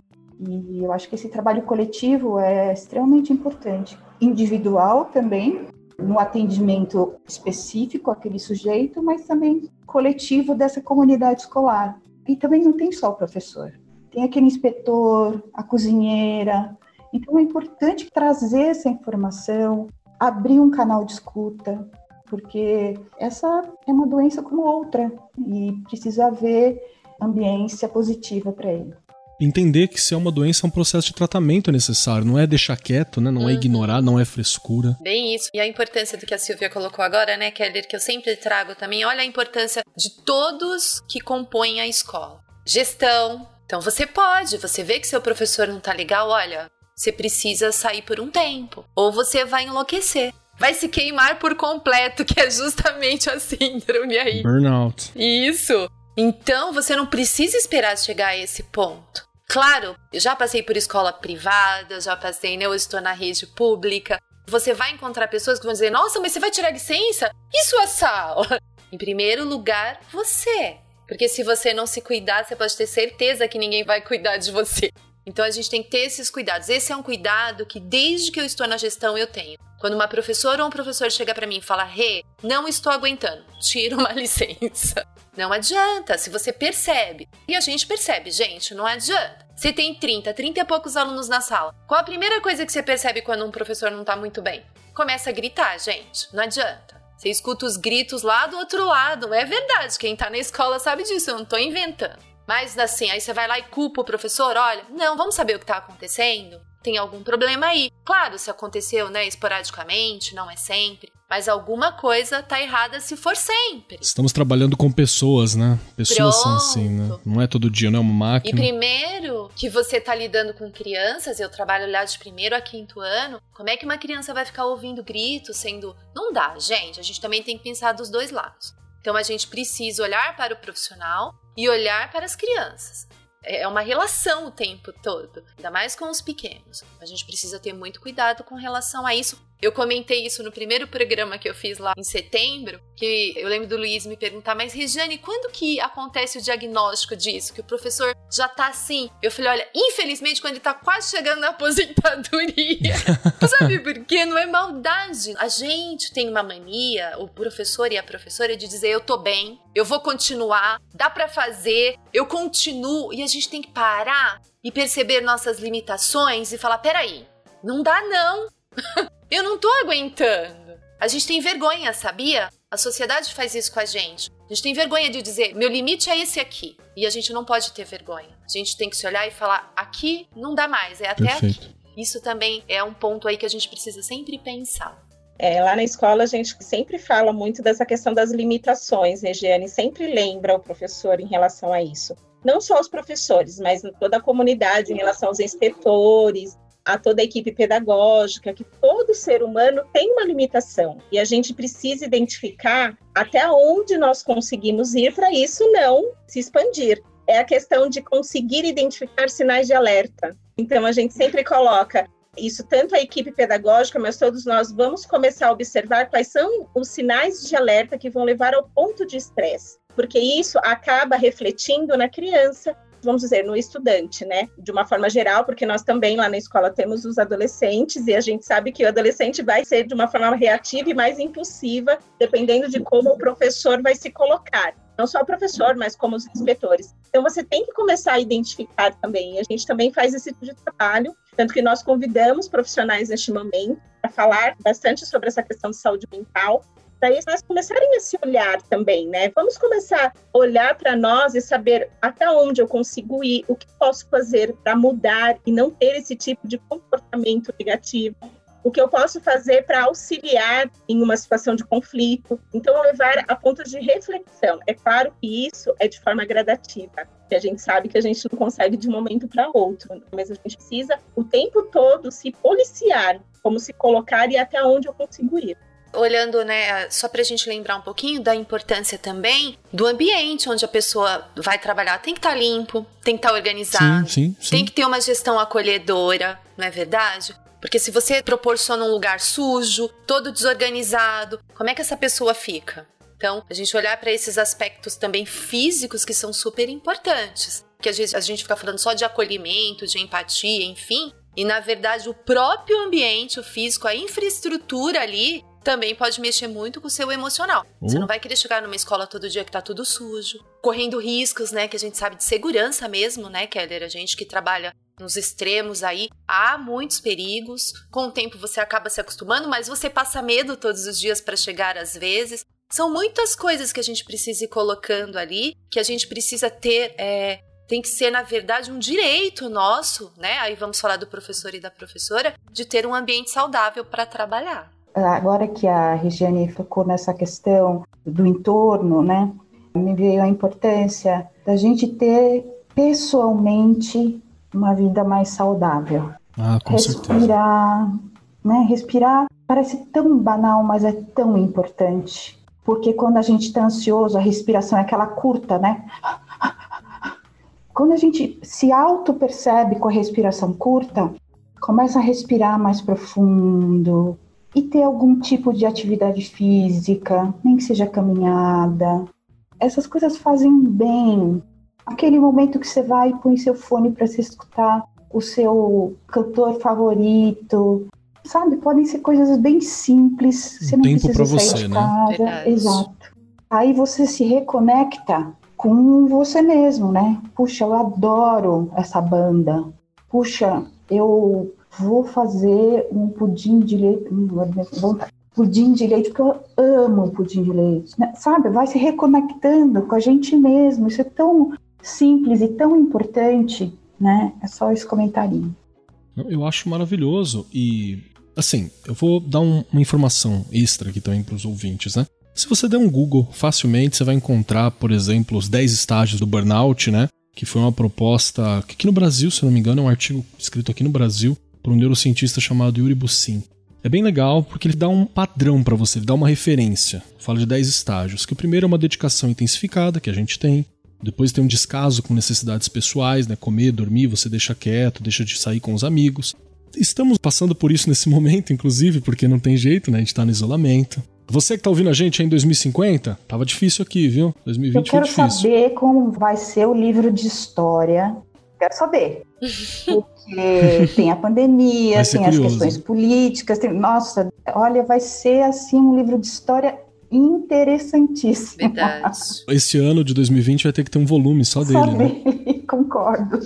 e eu acho que esse trabalho coletivo é extremamente importante. Individual também, no atendimento específico àquele sujeito, mas também coletivo dessa comunidade escolar. E também não tem só o professor, tem aquele inspetor, a cozinheira. Então é importante trazer essa informação, abrir um canal de escuta, porque essa é uma doença como outra e precisa haver ambiência positiva para ele entender que se é uma doença, é um processo de tratamento necessário. Não é deixar quieto, né? Não é uhum. é ignorar, não é frescura. Bem isso. E a importância do que a Silvia colocou agora, né, Keller, que eu sempre trago também. Olha a importância de todos que compõem a escola. Gestão. Então você pode, você vê que seu professor não tá legal, olha, você precisa sair por um tempo. Ou você vai enlouquecer vai se queimar por completo, que é justamente a síndrome aí. Burnout. Isso. Então você não precisa esperar chegar a esse ponto. Claro, eu já passei por escola privada, já passei, né? Hoje estou na rede pública. Você vai encontrar pessoas que vão dizer: Nossa, mas você vai tirar licença? E sua sala? Em primeiro lugar, você. Porque se você não se cuidar, você pode ter certeza que ninguém vai cuidar de você. Então a gente tem que ter esses cuidados. Esse é um cuidado que desde que eu estou na gestão eu tenho. Quando uma professora ou um professor chega para mim e fala: "Rê, não estou aguentando. Tira uma licença". Não adianta, se você percebe. E a gente percebe, gente, não adianta. Você tem 30, 30 e poucos alunos na sala. Qual a primeira coisa que você percebe quando um professor não tá muito bem? Começa a gritar, gente. Não adianta. Você escuta os gritos lá do outro lado. É verdade, quem tá na escola sabe disso, eu não tô inventando. Mas assim, aí você vai lá e culpa o professor, olha, não, vamos saber o que tá acontecendo? Tem algum problema aí. Claro, se aconteceu, né, esporadicamente, não é sempre mas alguma coisa tá errada se for sempre. Estamos trabalhando com pessoas, né? Pessoas Pronto. são assim, né? Não é todo dia, não é uma máquina. E primeiro que você tá lidando com crianças, eu trabalho lá de primeiro a quinto ano, como é que uma criança vai ficar ouvindo gritos, sendo. Não dá, gente. A gente também tem que pensar dos dois lados. Então a gente precisa olhar para o profissional e olhar para as crianças. É, é uma relação o tempo todo, ainda mais com os pequenos. A gente precisa ter muito cuidado com relação a isso, eu comentei isso no primeiro programa que eu fiz lá em setembro, que eu lembro do Luiz me perguntar, mas Regiane, quando que acontece o diagnóstico disso? Que o professor já tá assim? Eu falei, olha, infelizmente quando ele tá quase chegando na aposentadoria. Sabe por quê? Não é maldade. A gente tem uma mania, o professor e a professora, de dizer, eu tô bem, eu vou continuar, dá para fazer, eu continuo. E a gente tem que parar e perceber nossas limitações e falar, peraí, não dá não. Eu não tô aguentando. A gente tem vergonha, sabia? A sociedade faz isso com a gente. A gente tem vergonha de dizer, meu limite é esse aqui. E a gente não pode ter vergonha. A gente tem que se olhar e falar, aqui não dá mais, é até Perfeito. aqui. Isso também é um ponto aí que a gente precisa sempre pensar. É, lá na escola a gente sempre fala muito dessa questão das limitações, Regiane, sempre lembra o professor em relação a isso. Não só os professores, mas toda a comunidade em relação aos inspetores, a toda a equipe pedagógica, que todo ser humano tem uma limitação e a gente precisa identificar até onde nós conseguimos ir para isso não se expandir. É a questão de conseguir identificar sinais de alerta. Então a gente sempre coloca isso tanto a equipe pedagógica, mas todos nós vamos começar a observar quais são os sinais de alerta que vão levar ao ponto de estresse, porque isso acaba refletindo na criança vamos dizer, no estudante, né? De uma forma geral, porque nós também lá na escola temos os adolescentes e a gente sabe que o adolescente vai ser de uma forma reativa e mais impulsiva, dependendo de como o professor vai se colocar. Não só o professor, mas como os inspetores. Então você tem que começar a identificar também. A gente também faz esse tipo de trabalho, tanto que nós convidamos profissionais neste momento para falar bastante sobre essa questão de saúde mental, daí elas começarem a se olhar também, né? Vamos começar a olhar para nós e saber até onde eu consigo ir, o que posso fazer para mudar e não ter esse tipo de comportamento negativo. O que eu posso fazer para auxiliar em uma situação de conflito. Então, levar a ponto de reflexão. É claro que isso é de forma gradativa, que a gente sabe que a gente não consegue de um momento para outro, mas a gente precisa o tempo todo se policiar, como se colocar e até onde eu consigo ir olhando, né, só para a gente lembrar um pouquinho da importância também do ambiente onde a pessoa vai trabalhar. Tem que estar tá limpo, tem que estar tá organizado, sim, sim, sim. tem que ter uma gestão acolhedora, não é verdade? Porque se você proporciona um lugar sujo, todo desorganizado, como é que essa pessoa fica? Então, a gente olhar para esses aspectos também físicos que são super importantes. Que às vezes a gente fica falando só de acolhimento, de empatia, enfim. E na verdade, o próprio ambiente, o físico, a infraestrutura ali também pode mexer muito com o seu emocional. Uhum. Você não vai querer chegar numa escola todo dia que tá tudo sujo, correndo riscos, né, que a gente sabe de segurança mesmo, né, Keller? A gente que trabalha nos extremos aí, há muitos perigos. Com o tempo você acaba se acostumando, mas você passa medo todos os dias para chegar às vezes. São muitas coisas que a gente precisa ir colocando ali, que a gente precisa ter é, tem que ser, na verdade, um direito nosso, né? Aí vamos falar do professor e da professora, de ter um ambiente saudável para trabalhar. Agora que a Regiane tocou nessa questão do entorno, né, me veio a importância da gente ter pessoalmente uma vida mais saudável. Ah, com Respirar, certeza. né? Respirar parece tão banal, mas é tão importante. Porque quando a gente está ansioso, a respiração é aquela curta, né? Quando a gente se auto-percebe com a respiração curta, começa a respirar mais profundo e ter algum tipo de atividade física, nem que seja caminhada. Essas coisas fazem bem. Aquele momento que você vai e põe seu fone para se escutar o seu cantor favorito, sabe? Podem ser coisas bem simples. Você não tempo precisa sair você, de né? casa. Verdade. Exato. Aí você se reconecta com você mesmo, né? Puxa, eu adoro essa banda. Puxa, eu vou fazer um pudim de leite. Hum. Pudim de leite, porque eu amo pudim de leite. né? Sabe? Vai se reconectando com a gente mesmo. Isso é tão simples e tão importante, né? É só esse comentarinho. Eu acho maravilhoso e, assim, eu vou dar um- uma informação extra aqui também para os ouvintes, né? Se você der um Google, facilmente você vai encontrar, por exemplo, os 10 estágios do burnout, né? Que foi uma proposta que aqui no Brasil, se não me engano, é um artigo escrito aqui no Brasil por um neurocientista chamado Yuri Bussin. É bem legal porque ele dá um padrão para você, ele dá uma referência. Fala de 10 estágios, que o primeiro é uma dedicação intensificada, que a gente tem. Depois tem um descaso com necessidades pessoais, né? Comer, dormir, você deixa quieto, deixa de sair com os amigos. Estamos passando por isso nesse momento, inclusive, porque não tem jeito, né? A gente tá no isolamento. Você que tá ouvindo a gente aí em 2050, tava difícil aqui, viu? 2020 Eu quero foi difícil. saber como vai ser o livro de história. Quero saber. Porque tem a pandemia, tem as curioso. questões políticas. Tem... Nossa, olha, vai ser assim um livro de história interessantíssimo. Verdade. Esse ano de 2020 vai ter que ter um volume só dele, Só né? dele, concordo.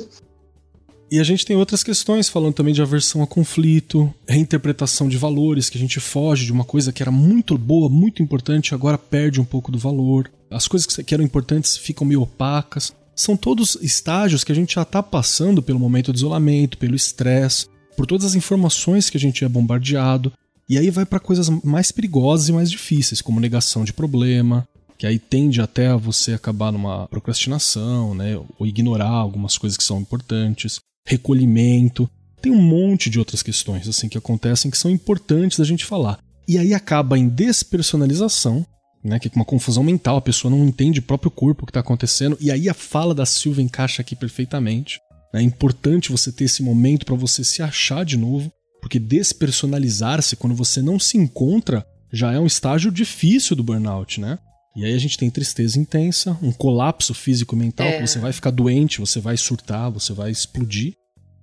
E a gente tem outras questões, falando também de aversão a conflito, reinterpretação de valores, que a gente foge de uma coisa que era muito boa, muito importante, agora perde um pouco do valor. As coisas que eram importantes ficam meio opacas. São todos estágios que a gente já está passando pelo momento de isolamento, pelo estresse, por todas as informações que a gente é bombardeado. E aí vai para coisas mais perigosas e mais difíceis, como negação de problema, que aí tende até a você acabar numa procrastinação, né, ou ignorar algumas coisas que são importantes, recolhimento. Tem um monte de outras questões assim que acontecem que são importantes da gente falar. E aí acaba em despersonalização, né, que é uma confusão mental, a pessoa não entende o próprio corpo o que está acontecendo, e aí a fala da Silvia encaixa aqui perfeitamente. É importante você ter esse momento para você se achar de novo, porque despersonalizar-se quando você não se encontra já é um estágio difícil do burnout, né? E aí a gente tem tristeza intensa, um colapso físico e mental, É. que você vai ficar doente, você vai surtar, você vai explodir.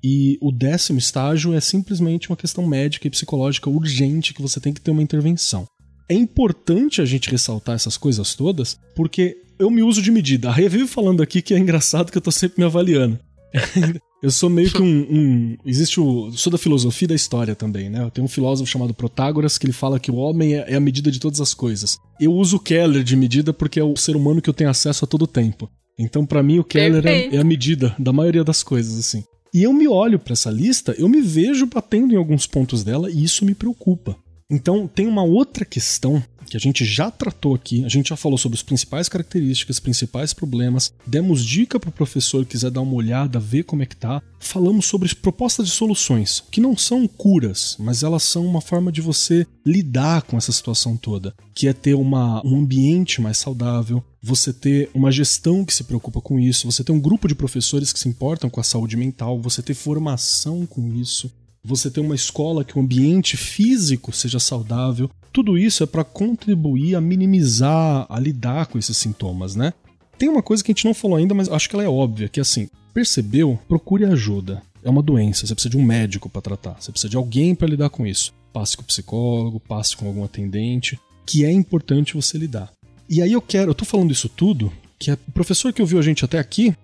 E o décimo estágio é simplesmente uma questão médica e psicológica urgente que você tem que ter uma intervenção. É importante a gente ressaltar essas coisas todas, porque eu me uso de medida. A Rê vive falando aqui que é engraçado que eu tô sempre me avaliando. eu sou meio que um, um- Existe o. Sou da filosofia e da história também, né? Eu tenho um filósofo chamado Protágoras que ele fala que o homem é, é a medida de todas as coisas. Eu uso o Keller de medida porque é o ser humano que eu tenho acesso a todo tempo. Então, pra mim, o Keller é, é a medida da maioria das coisas, assim. E eu me olho pra essa lista, eu me vejo batendo em alguns pontos dela e isso me preocupa. Então, tem uma outra questão que a gente já tratou aqui, a gente já falou sobre as principais características, principais problemas, demos dica pro professor que quiser dar uma olhada, ver como é que tá. Falamos sobre propostas de soluções, que não são curas, mas elas são uma forma de você lidar com essa situação toda, que é ter uma, um ambiente mais saudável, você ter uma gestão que se preocupa com isso, você ter um grupo de professores que se importam com a saúde mental, você ter formação com isso, você ter uma escola que o ambiente físico seja saudável. Tudo isso é para contribuir a minimizar, a lidar com esses sintomas, né? Tem uma coisa que a gente não falou ainda, mas acho que ela é óbvia, que é assim, percebeu? Procure ajuda. É uma doença, você precisa de um médico para tratar, você precisa de alguém para lidar com isso. Passe com o psicólogo, passe com algum atendente, que é importante você lidar. E aí eu quero, eu tô falando isso tudo, que é o professor que ouviu a gente até aqui,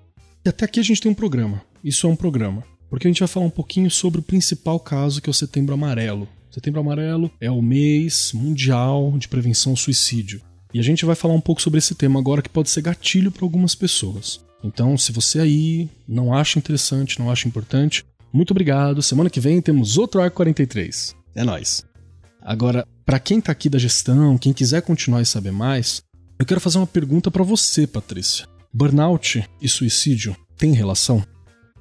e até aqui a gente tem um programa. Isso é um programa. Porque a gente vai falar um pouquinho sobre o principal caso, que é o Setembro Amarelo. Setembro Amarelo é o mês mundial de prevenção ao suicídio. E a gente vai falar um pouco sobre esse tema agora que pode ser gatilho para algumas pessoas. Então, se você aí não acha interessante, não acha importante, muito obrigado. Semana que vem temos outro Arco 43. É nóis. Agora, para quem tá aqui da gestão, quem quiser continuar e saber mais, eu quero fazer uma pergunta para você, Patrícia. Burnout e suicídio têm relação?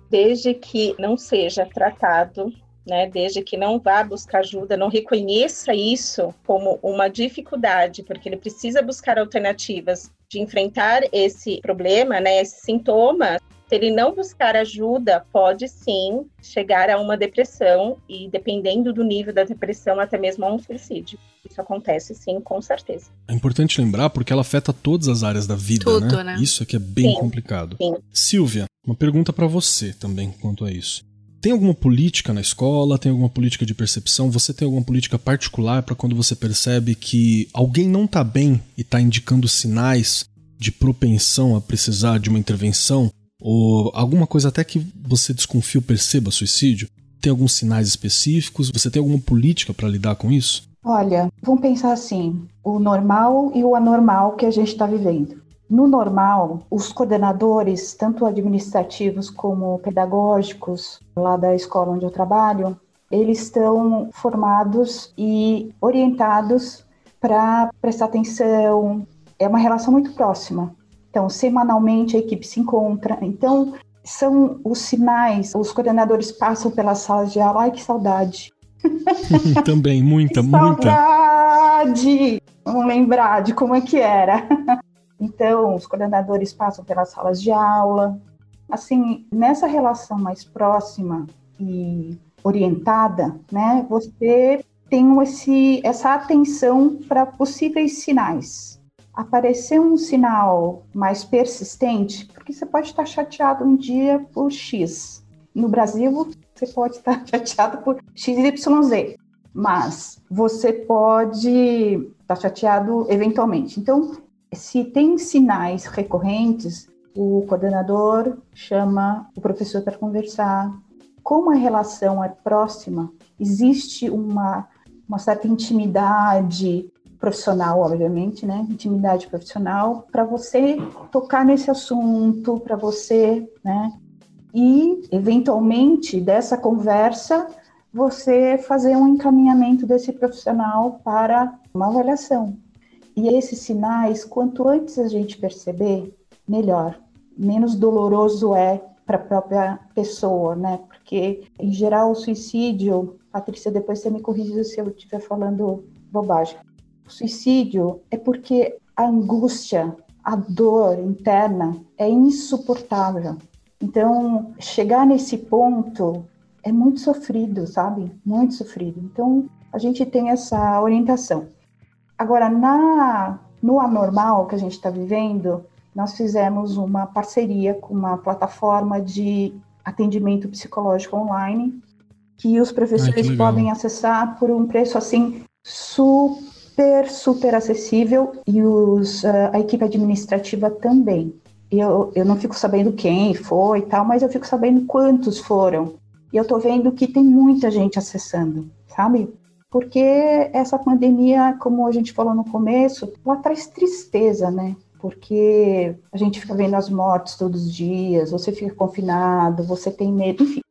Desde que não seja tratado, né, desde que não vá buscar ajuda, não reconheça isso como uma dificuldade, porque ele precisa buscar alternativas de enfrentar esse problema, né, esse sintoma, Se ele não buscar ajuda, pode sim chegar a uma depressão e, dependendo do nível da depressão, até mesmo a um suicídio. Isso acontece sim, com certeza. É importante lembrar porque ela afeta todas as áreas da vida, Tudo, né? né? Isso aqui é bem Sim, complicado. sim. Silvia, uma pergunta pra você também quanto a isso. Tem alguma política na escola? Tem alguma política de percepção? Você tem alguma política particular para quando você percebe que alguém não tá bem e tá indicando sinais de propensão a precisar de uma intervenção? Ou alguma coisa até que você desconfia ou perceba suicídio? Tem alguns sinais específicos? Você tem alguma política para lidar com isso? Olha, vamos pensar assim: o normal e o anormal que a gente está vivendo. No normal, os coordenadores, tanto administrativos como pedagógicos, lá da escola onde eu trabalho, eles estão formados e orientados para prestar atenção. É uma relação muito próxima. Então, semanalmente a equipe se encontra. Então, são os sinais. Os coordenadores passam pelas salas de aula. Ai, que saudade! também, muita, Que muita. Saudade! Vamos lembrar de como é que era. Então, os coordenadores passam pelas salas de aula. Assim, nessa relação mais próxima e orientada, né, você tem esse, essa atenção para possíveis sinais. Aparecer um sinal mais persistente, porque você pode estar chateado um dia por X. No Brasil, você pode estar chateado por XYZ, mas você pode estar chateado eventualmente. Então, se tem sinais recorrentes, o coordenador chama o professor para conversar. Como a relação é próxima, existe uma, uma certa intimidade profissional, obviamente, né? Intimidade profissional para você tocar nesse assunto, para você, né? E eventualmente dessa conversa você fazer um encaminhamento desse profissional para uma avaliação. E esses sinais, quanto antes a gente perceber, melhor. Menos doloroso é para a própria pessoa, né? Porque, em geral, o suicídio, Patrícia, depois você me corrige se eu estiver falando bobagem. Suicídio é porque a angústia, a dor interna é insuportável. Então, chegar nesse ponto é muito sofrido, sabe? Muito sofrido. Então, a gente tem essa orientação. Agora, na, no anormal que a gente está vivendo, nós fizemos uma parceria com uma plataforma de atendimento psicológico online que os professores legal. podem acessar por um preço assim super, super acessível e os, ah, a equipe administrativa também. Eu, eu não fico sabendo quem foi e tal, mas eu fico sabendo quantos foram. E eu tô vendo que tem muita gente acessando, sabe? Porque essa pandemia, como a gente falou no começo, ela traz tristeza, né? Porque a gente fica vendo as mortes todos os dias, você fica confinado, você tem medo, enfim.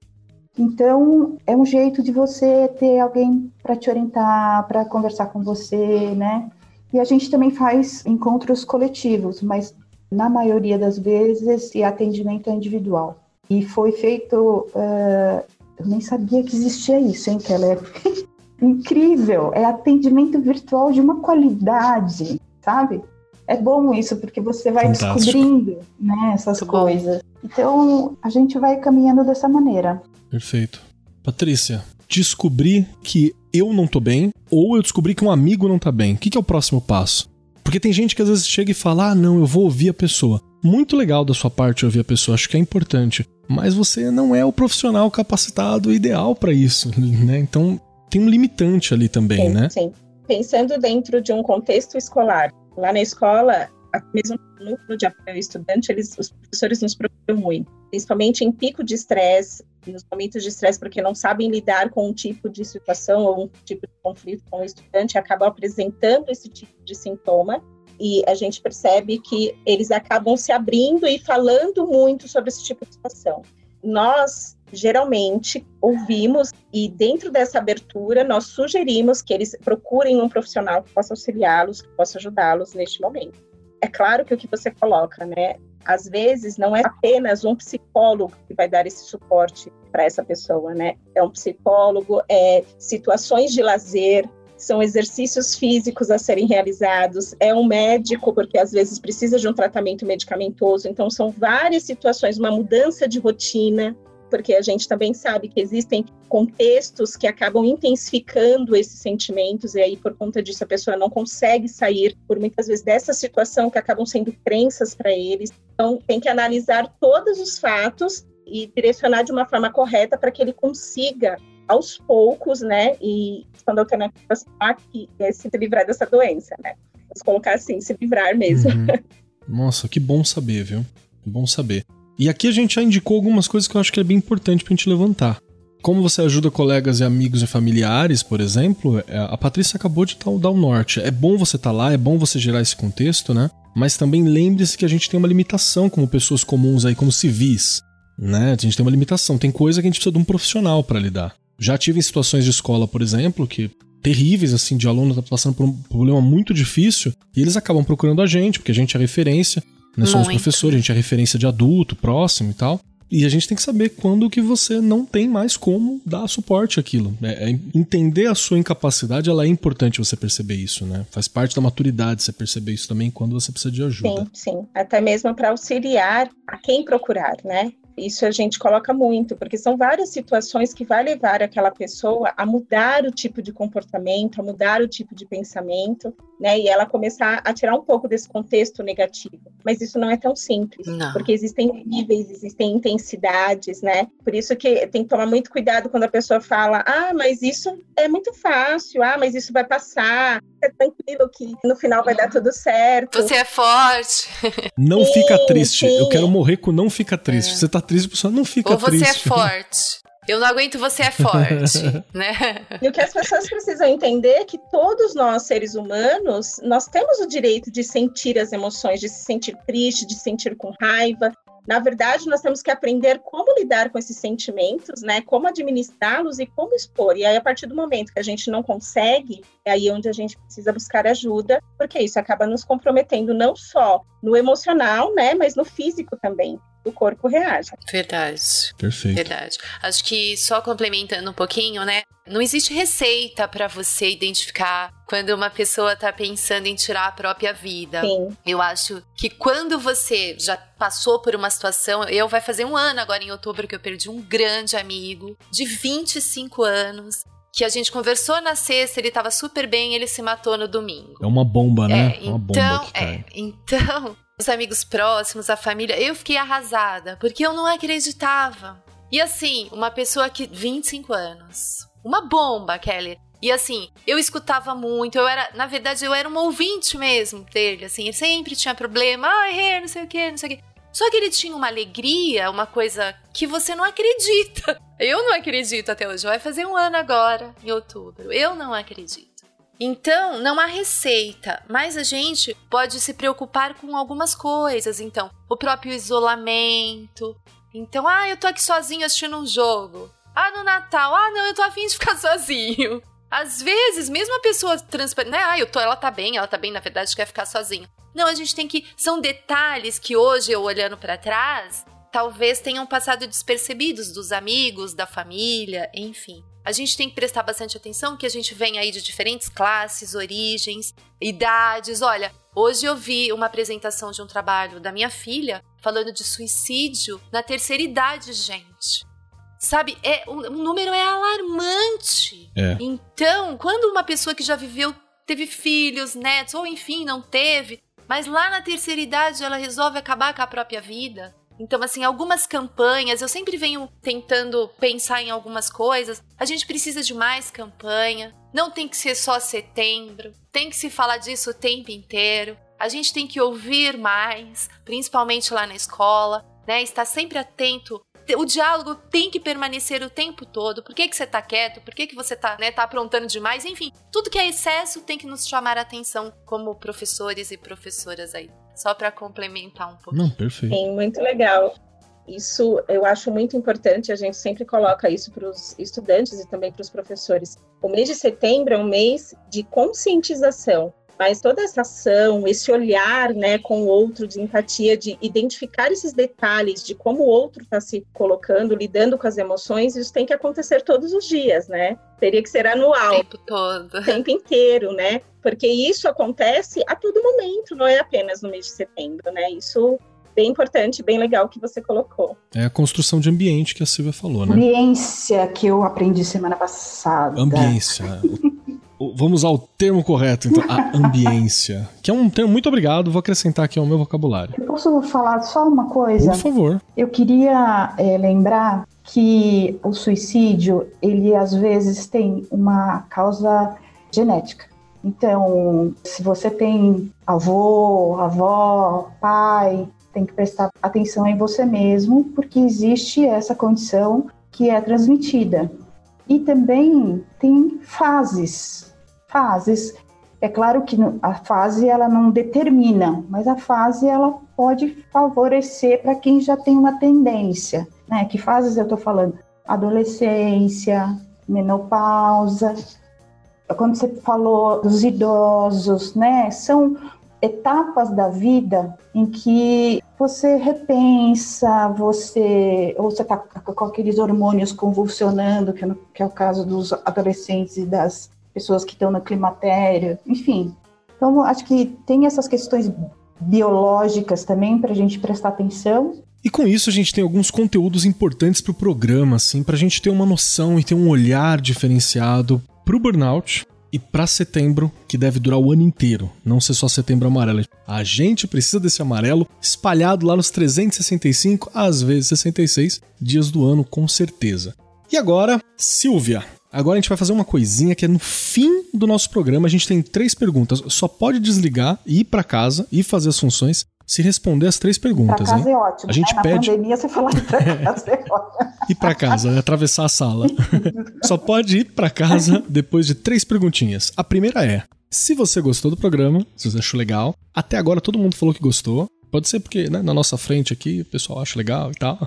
Então, é um jeito de você ter alguém para te orientar, para conversar com você, né? E a gente também faz encontros coletivos, mas na maioria das vezes esse atendimento é individual. E foi feito. eh, eu nem sabia que existia isso, hein, Keller? Incrível! É atendimento virtual de uma qualidade, sabe? É bom isso, porque você vai Fantástico. descobrindo né, essas Muito bom. coisas. Então, a gente vai caminhando dessa maneira. Perfeito. Patrícia, descobri que eu não tô bem ou eu descobri que um amigo não tá bem. O que, que é o próximo passo? Porque tem gente que às vezes chega e fala: ah, não, eu vou ouvir a pessoa. Muito legal da sua parte ouvir a pessoa, acho que é importante. Mas você não é o profissional capacitado ideal para isso, né? Então tem um limitante ali também, sim, né? sim. Pensando dentro de um contexto escolar, lá na escola, mesmo no núcleo de apoio estudante, eles, os professores nos procuram muito, principalmente em pico de estresse, nos momentos de estresse, porque não sabem lidar com um tipo de situação ou um tipo de conflito com o estudante, acabam apresentando esse tipo de sintoma. E a gente percebe que eles acabam se abrindo e falando muito sobre esse tipo de situação. Nós geralmente ouvimos e dentro dessa abertura nós sugerimos que eles procurem um profissional que possa auxiliá-los, que possa ajudá-los neste momento. É claro que o que você coloca, né? Às vezes não é apenas um psicólogo que vai dar esse suporte para essa pessoa, né? É um psicólogo, é situações de lazer, são exercícios físicos a serem realizados, é um médico, porque às vezes precisa de um tratamento medicamentoso, então são várias situações, uma mudança de rotina, porque a gente também sabe que existem contextos que acabam intensificando esses sentimentos, e aí por conta disso a pessoa não consegue sair, por muitas vezes, dessa situação que acabam sendo crenças para eles. Então, tem que analisar todos os fatos e direcionar de uma forma correta para que ele consiga aos poucos, né, e quando alternativas para é, se livrar dessa doença, né? Vamos colocar assim, se livrar mesmo. Uhum. Nossa, que bom saber, viu? Bom saber. E aqui a gente já indicou algumas coisas que eu acho que é bem importante pra gente levantar. Como você ajuda colegas e amigos e familiares, por exemplo, é, a Patrícia acabou de dar o norte. É bom você estar tá lá, é bom você gerar esse contexto, né? Mas também lembre-se que a gente tem uma limitação como pessoas comuns aí, como civis, né? A gente tem uma limitação, tem coisa que a gente precisa de um profissional para lidar. Já tive em situações de escola, por exemplo, que terríveis, assim, de aluno tá passando por um problema muito difícil, e eles acabam procurando a gente, porque a gente é referência, nós somos professores, a gente é referência de adulto, próximo e tal. E a gente tem que saber quando que você não tem mais como dar suporte àquilo. É, é, entender a sua incapacidade, ela é importante você perceber isso, né? Faz parte da maturidade você perceber isso também quando você precisa de ajuda. Sim, sim. Até mesmo para auxiliar a quem procurar, né? Isso a gente coloca muito, porque são várias situações que vai levar aquela pessoa a mudar o tipo de comportamento, a mudar o tipo de pensamento, né? E ela começar a tirar um pouco desse contexto negativo. Mas isso não é tão simples, não. porque existem níveis, existem intensidades, né? Por isso que tem que tomar muito cuidado quando a pessoa fala: "Ah, mas isso é muito fácil. Ah, mas isso vai passar. É tranquilo que no final vai dar tudo certo." Você é forte. Não sim, fica triste. Sim. Eu quero morrer com não fica triste. É. Você tá triste, pessoa não fica Ou triste. Ou você é forte. Eu não aguento, você é forte, né? E o que as pessoas precisam entender é que todos nós, seres humanos, nós temos o direito de sentir as emoções, de se sentir triste, de se sentir com raiva. Na verdade, nós temos que aprender como lidar com esses sentimentos, né? Como administrá-los e como expor. E aí, a partir do momento que a gente não consegue, é aí onde a gente precisa buscar ajuda, porque isso acaba nos comprometendo não só no emocional, né? Mas no físico também o corpo reage. Verdade. Perfeito. Verdade. Acho que só complementando um pouquinho, né? Não existe receita para você identificar quando uma pessoa tá pensando em tirar a própria vida. Sim. Eu acho que quando você já passou por uma situação, eu vai fazer um ano agora em outubro que eu perdi um grande amigo de 25 anos que a gente conversou na sexta, ele tava super bem, ele se matou no domingo. É uma bomba, né? É, uma então, bomba é, então, os amigos próximos, a família, eu fiquei arrasada, porque eu não acreditava. E assim, uma pessoa que 25 anos, uma bomba, Kelly. E assim, eu escutava muito, eu era, na verdade, eu era um ouvinte mesmo dele, assim, ele sempre tinha problema, ah, errei, não sei o que, não sei o que. Só que ele tinha uma alegria, uma coisa que você não acredita. Eu não acredito até hoje. Vai fazer um ano agora, em outubro. Eu não acredito. Então, não há receita, mas a gente pode se preocupar com algumas coisas. Então, o próprio isolamento. Então, ah, eu tô aqui sozinho assistindo um jogo. Ah, no Natal, ah, não, eu tô afim de ficar sozinho. Às vezes, mesmo a pessoa transparente, né? Ah, eu tô, ela tá bem, ela tá bem, na verdade, quer ficar sozinha. Não, a gente tem que. São detalhes que hoje, eu olhando para trás, talvez tenham passado despercebidos dos amigos, da família, enfim a gente tem que prestar bastante atenção que a gente vem aí de diferentes classes, origens, idades. Olha, hoje eu vi uma apresentação de um trabalho da minha filha falando de suicídio na terceira idade, gente. Sabe, é, o, o número é alarmante. É. Então, quando uma pessoa que já viveu, teve filhos, netos, ou enfim, não teve, mas lá na terceira idade ela resolve acabar com a própria vida, então, assim, algumas campanhas, eu sempre venho tentando pensar em algumas coisas. A gente precisa de mais campanha. Não tem que ser só setembro. Tem que se falar disso o tempo inteiro. A gente tem que ouvir mais, principalmente lá na escola, né? Estar sempre atento o diálogo tem que permanecer o tempo todo. Por que, que você tá quieto? Por que, que você tá, né, tá aprontando demais? Enfim, tudo que é excesso tem que nos chamar a atenção como professores e professoras aí só para complementar um pouco. Não, perfeito. Sim, muito legal. Isso eu acho muito importante, a gente sempre coloca isso para os estudantes e também para os professores. O mês de setembro é um mês de conscientização. Mas toda essa ação, esse olhar, né, com o outro de empatia, de identificar esses detalhes de como o outro está se colocando, lidando com as emoções, isso tem que acontecer todos os dias, né? Teria que ser anual. O tempo todo. O tempo inteiro, né? Porque isso acontece a todo momento, não é apenas no mês de setembro, né? Isso bem importante, bem legal que você colocou. É a construção de ambiente que a Silvia falou, né? Ambiência que eu aprendi semana passada. Ambiência. Vamos ao termo correto, então, a ambiência. Que é um termo, muito obrigado, vou acrescentar aqui ao meu vocabulário. Eu posso falar só uma coisa? Por favor. Eu queria é, lembrar que o suicídio, ele às vezes tem uma causa genética. Então, se você tem avô, avó, pai, tem que prestar atenção em você mesmo, porque existe essa condição que é transmitida. E também tem fases. Fases. É claro que a fase ela não determina, mas a fase ela pode favorecer para quem já tem uma tendência. Né? Que fases eu estou falando? Adolescência, menopausa. Quando você falou dos idosos, né? São etapas da vida em que você repensa, você ou você está com aqueles hormônios convulsionando, que é, é, o caso dos adolescentes e das pessoas que estão no climatério, enfim. Então, acho que tem essas questões biológicas também para a gente prestar atenção. E com isso a gente tem alguns conteúdos importantes para o programa, assim, para a gente ter uma noção e ter um olhar diferenciado para o burnout, e para setembro, que deve durar o ano inteiro, não ser só setembro amarelo. A gente precisa desse amarelo espalhado lá nos 365, às vezes 66 dias do ano, com certeza. E agora, Silvia. Agora a gente vai fazer uma coisinha que é no fim do nosso programa. A gente tem três perguntas. Só pode desligar, ir para casa e fazer as funções se responder as três perguntas. Pra casa é ótimo. A gente né? pede. Na pandemia, você falar ir pra casa é ótimo. ir pra casa, né? atravessar a sala. Só pode ir para casa depois de três perguntinhas. A primeira é: se você gostou do programa, se você achou legal, até agora todo mundo falou que gostou. Pode ser porque né, na nossa frente aqui o pessoal acha legal e tal.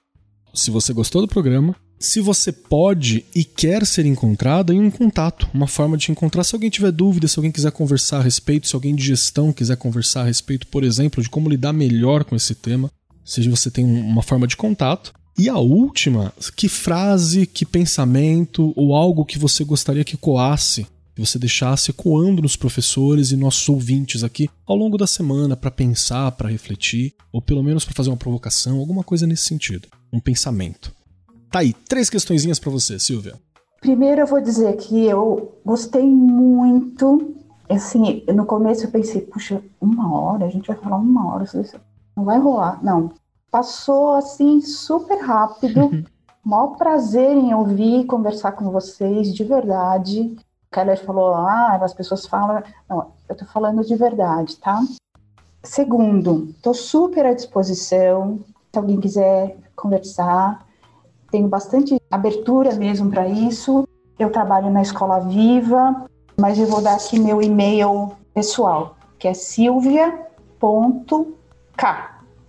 se você gostou do programa, se você pode e quer ser encontrado em um contato, uma forma de encontrar. Se alguém tiver dúvida, se alguém quiser conversar a respeito, se alguém de gestão quiser conversar a respeito, por exemplo, de como lidar melhor com esse tema, seja você tem uma forma de contato. E a última, que frase, que pensamento ou algo que você gostaria que coasse, que você deixasse ecoando nos professores e nossos ouvintes aqui ao longo da semana para pensar, para refletir, ou pelo menos para fazer uma provocação, alguma coisa nesse sentido, um pensamento. Tá aí, três questõezinhas para você, Silvia. Primeiro eu vou dizer que eu gostei muito. Assim, no começo eu pensei, puxa, uma hora, a gente vai falar uma hora, não vai rolar. Não. Passou assim super rápido. Maior prazer em ouvir e conversar com vocês, de verdade. O Keller falou, ah, as pessoas falam. Não, eu tô falando de verdade, tá? Segundo, tô super à disposição. Se alguém quiser conversar, tenho bastante abertura mesmo para isso. Eu trabalho na Escola Viva, mas eu vou dar aqui meu e-mail pessoal, que é silvia.k,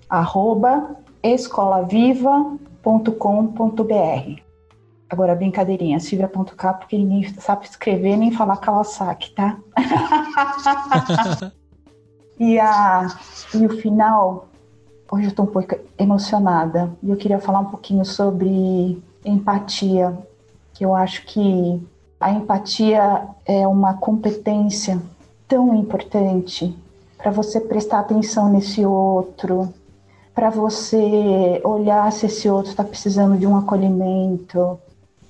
arroba escolaviva.com.br. Agora, brincadeirinha, silvia.k, porque ninguém sabe escrever nem falar Kawasaki, tá? e, a, e o final Hoje eu estou um pouco emocionada e eu queria falar um pouquinho sobre empatia, que eu acho que a empatia é uma competência tão importante para você prestar atenção nesse outro, para você olhar se esse outro está precisando de um acolhimento,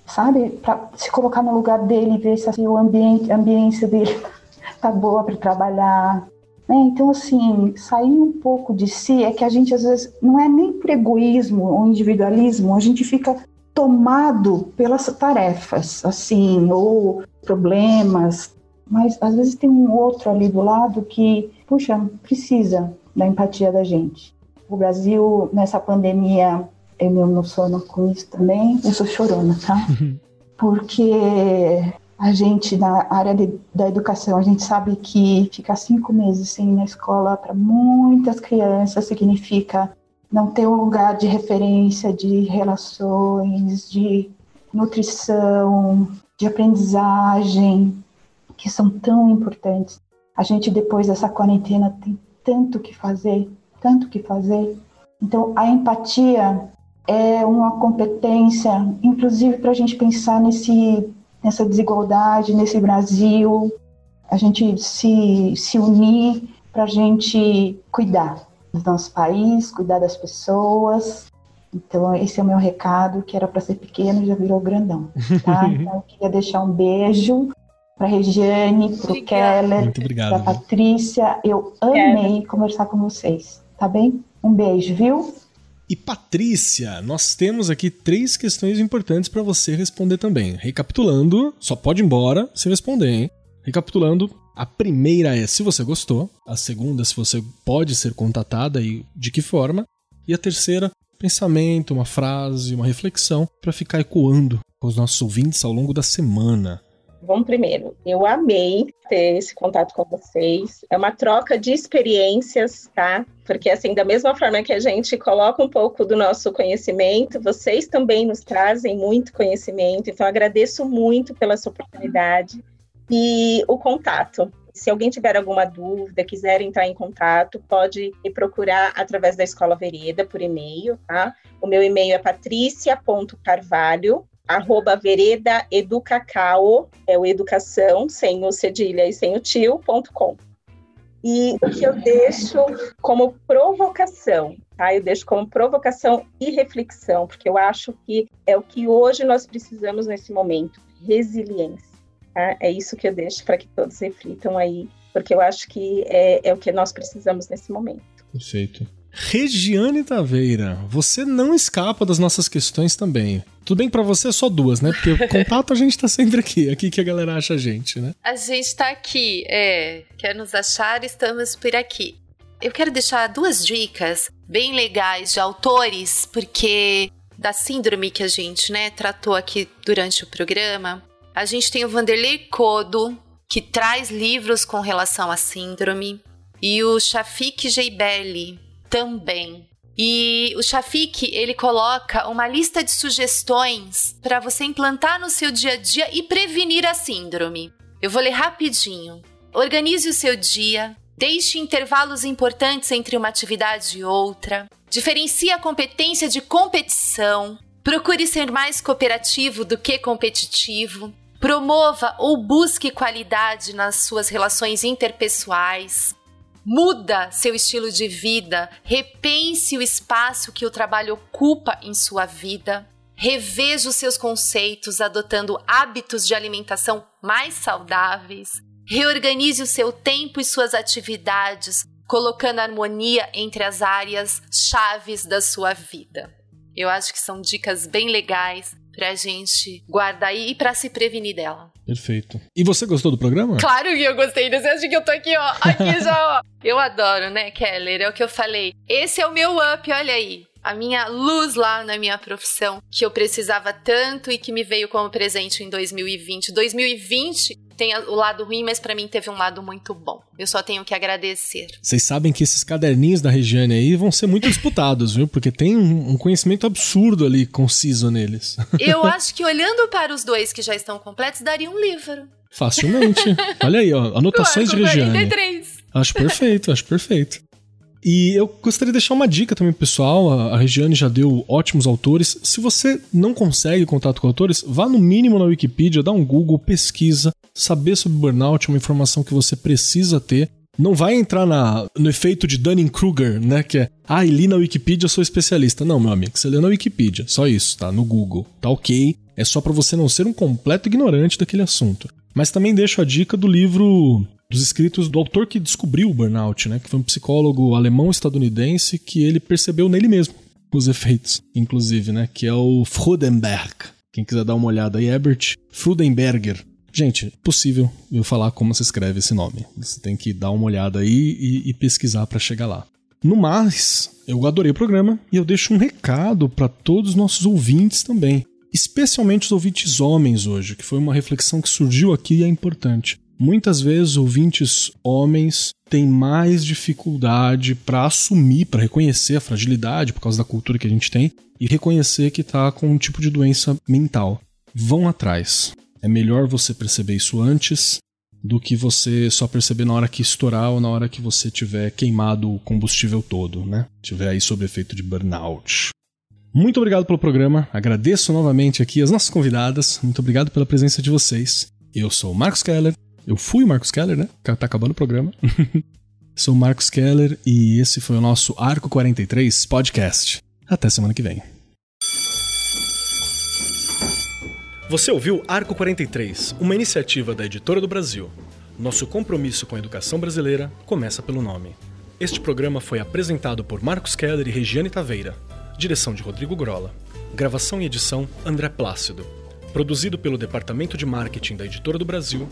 sabe? Para se colocar no lugar dele e ver se assim, o ambiente, a ambiência dele tá boa para trabalhar, né? Então, assim, sair um pouco de si é que a gente, às vezes, não é nem por egoísmo ou individualismo, a gente fica tomado pelas tarefas, assim, ou problemas, mas às vezes tem um outro ali do lado que, puxa, precisa da empatia da gente. O Brasil, nessa pandemia, eu me emociono com isso também, eu sou chorona, tá? Porque a gente, na área de, da educação, a gente sabe que ficar cinco meses sem ir na escola para muitas crianças significa não ter um lugar de referência de relações, de nutrição, de aprendizagem, que são tão importantes. A gente, depois dessa quarentena, tem tanto que fazer, tanto que fazer. Então, a empatia é uma competência, inclusive para a gente pensar nesse, nessa desigualdade, nesse Brasil, a gente se, se unir para a gente cuidar do nosso país, cuidar das pessoas. Então, esse é o meu recado, que era para ser pequeno já virou grandão. Tá? Então, eu queria deixar um beijo para Regiane, para o Keller, para Patrícia. Eu amei conversar com vocês, tá bem? Um beijo, viu? E Patrícia, nós temos aqui três questões importantes para você responder também. Recapitulando, só pode ir embora se responder, hein? Recapitulando, a primeira é se você gostou, a segunda se você pode ser contatada e de que forma, e a terceira, pensamento, uma frase, uma reflexão para ficar ecoando com os nossos ouvintes ao longo da semana. Vamos primeiro. Eu amei ter esse contato com vocês. É uma troca de experiências, tá? Porque assim, da mesma forma que a gente coloca um pouco do nosso conhecimento, vocês também nos trazem muito conhecimento. Então agradeço muito pela sua oportunidade e o contato. Se alguém tiver alguma dúvida, quiser entrar em contato, pode me procurar através da Escola Vereda por e-mail, tá? O meu e-mail é patricia.carvalho arroba vereda educacao, é o educação, sem o cedilha e sem o tio.com. E o que eu deixo como provocação, tá? Eu deixo como provocação e reflexão, porque eu acho que é o que hoje nós precisamos nesse momento, resiliência. Tá? É isso que eu deixo para que todos reflitam aí, porque eu acho que é, é o que nós precisamos nesse momento. Perfeito. Regiane Taveira, você não escapa das nossas questões também. Tudo bem para você, só duas, né? Porque o contato a gente tá sempre aqui, aqui que a galera acha a gente, né? A gente tá aqui, é. Quer nos achar, estamos por aqui. Eu quero deixar duas dicas bem legais de autores, porque da síndrome que a gente, né, tratou aqui durante o programa, a gente tem o Vanderlei Codo, que traz livros com relação à síndrome, e o Shafik Jeibeli também. E o Shafik, ele coloca uma lista de sugestões para você implantar no seu dia a dia e prevenir a síndrome. Eu vou ler rapidinho. Organize o seu dia, deixe intervalos importantes entre uma atividade e outra, diferencie a competência de competição, procure ser mais cooperativo do que competitivo, promova ou busque qualidade nas suas relações interpessoais, Muda seu estilo de vida, repense o espaço que o trabalho ocupa em sua vida, reveja os seus conceitos adotando hábitos de alimentação mais saudáveis, reorganize o seu tempo e suas atividades, colocando harmonia entre as áreas chaves da sua vida. Eu acho que são dicas bem legais pra gente guardar aí e pra se prevenir dela. Perfeito. E você gostou do programa? Claro que eu gostei. Você acha que eu tô aqui, ó? Aqui já, ó. Eu adoro, né, Keller? É o que eu falei. Esse é o meu up, olha aí. A minha luz lá na minha profissão, que eu precisava tanto e que me veio como presente em 2020. 2020 tem o lado ruim, mas para mim teve um lado muito bom. Eu só tenho que agradecer. Vocês sabem que esses caderninhos da Regiane aí vão ser muito disputados, viu? Porque tem um conhecimento absurdo ali conciso neles. Eu acho que olhando para os dois que já estão completos, daria um livro. Facilmente. Olha aí, ó, anotações de Regiane. 43. Acho perfeito, acho perfeito. E eu gostaria de deixar uma dica também, pessoal. A Regiane já deu ótimos autores. Se você não consegue contato com autores, vá no mínimo na Wikipedia, dá um Google, pesquisa. Saber sobre burnout é uma informação que você precisa ter. Não vai entrar na, no efeito de Dunning-Kruger, né? Que é, ah, li na Wikipedia, sou especialista. Não, meu amigo, você lê na Wikipedia, só isso, tá? No Google, tá ok. É só para você não ser um completo ignorante daquele assunto. Mas também deixo a dica do livro dos escritos do autor que descobriu o burnout, né? Que foi um psicólogo alemão-estadunidense que ele percebeu nele mesmo os efeitos, inclusive, né? Que é o Freudenberg. Quem quiser dar uma olhada aí, Herbert Freudenberger. Gente, possível eu falar como se escreve esse nome. Você tem que dar uma olhada aí e, e pesquisar para chegar lá. No mais, eu adorei o programa e eu deixo um recado para todos os nossos ouvintes também, especialmente os ouvintes homens hoje, que foi uma reflexão que surgiu aqui e é importante. Muitas vezes ouvintes homens têm mais dificuldade para assumir, para reconhecer a fragilidade por causa da cultura que a gente tem e reconhecer que está com um tipo de doença mental. Vão atrás. É melhor você perceber isso antes do que você só perceber na hora que estourar ou na hora que você tiver queimado o combustível todo, né? Tiver aí sob efeito de burnout. Muito obrigado pelo programa. Agradeço novamente aqui as nossas convidadas. Muito obrigado pela presença de vocês. Eu sou o Marcos Keller. Eu fui o Marcos Keller, né? Tá acabando o programa. sou o Marcos Keller e esse foi o nosso Arco 43 podcast. Até semana que vem. Você ouviu Arco 43, uma iniciativa da Editora do Brasil. Nosso compromisso com a educação brasileira começa pelo nome. Este programa foi apresentado por Marcos Keller e Regiane Taveira. Direção de Rodrigo Grola. Gravação e edição André Plácido. Produzido pelo Departamento de Marketing da Editora do Brasil.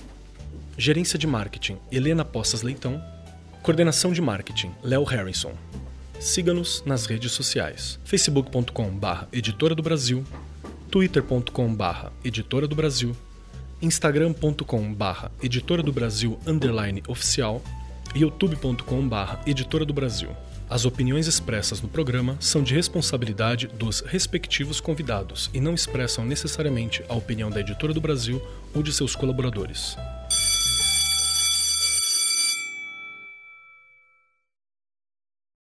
Gerência de Marketing Helena Poças Leitão. Coordenação de Marketing Léo Harrison. Siga-nos nas redes sociais: facebook.com/editora do Brasil twitter.com/barra editora do Brasil, instagram.com/barra editora do Brasil underline oficial e youtube.com/barra editora do Brasil. As opiniões expressas no programa são de responsabilidade dos respectivos convidados e não expressam necessariamente a opinião da Editora do Brasil ou de seus colaboradores.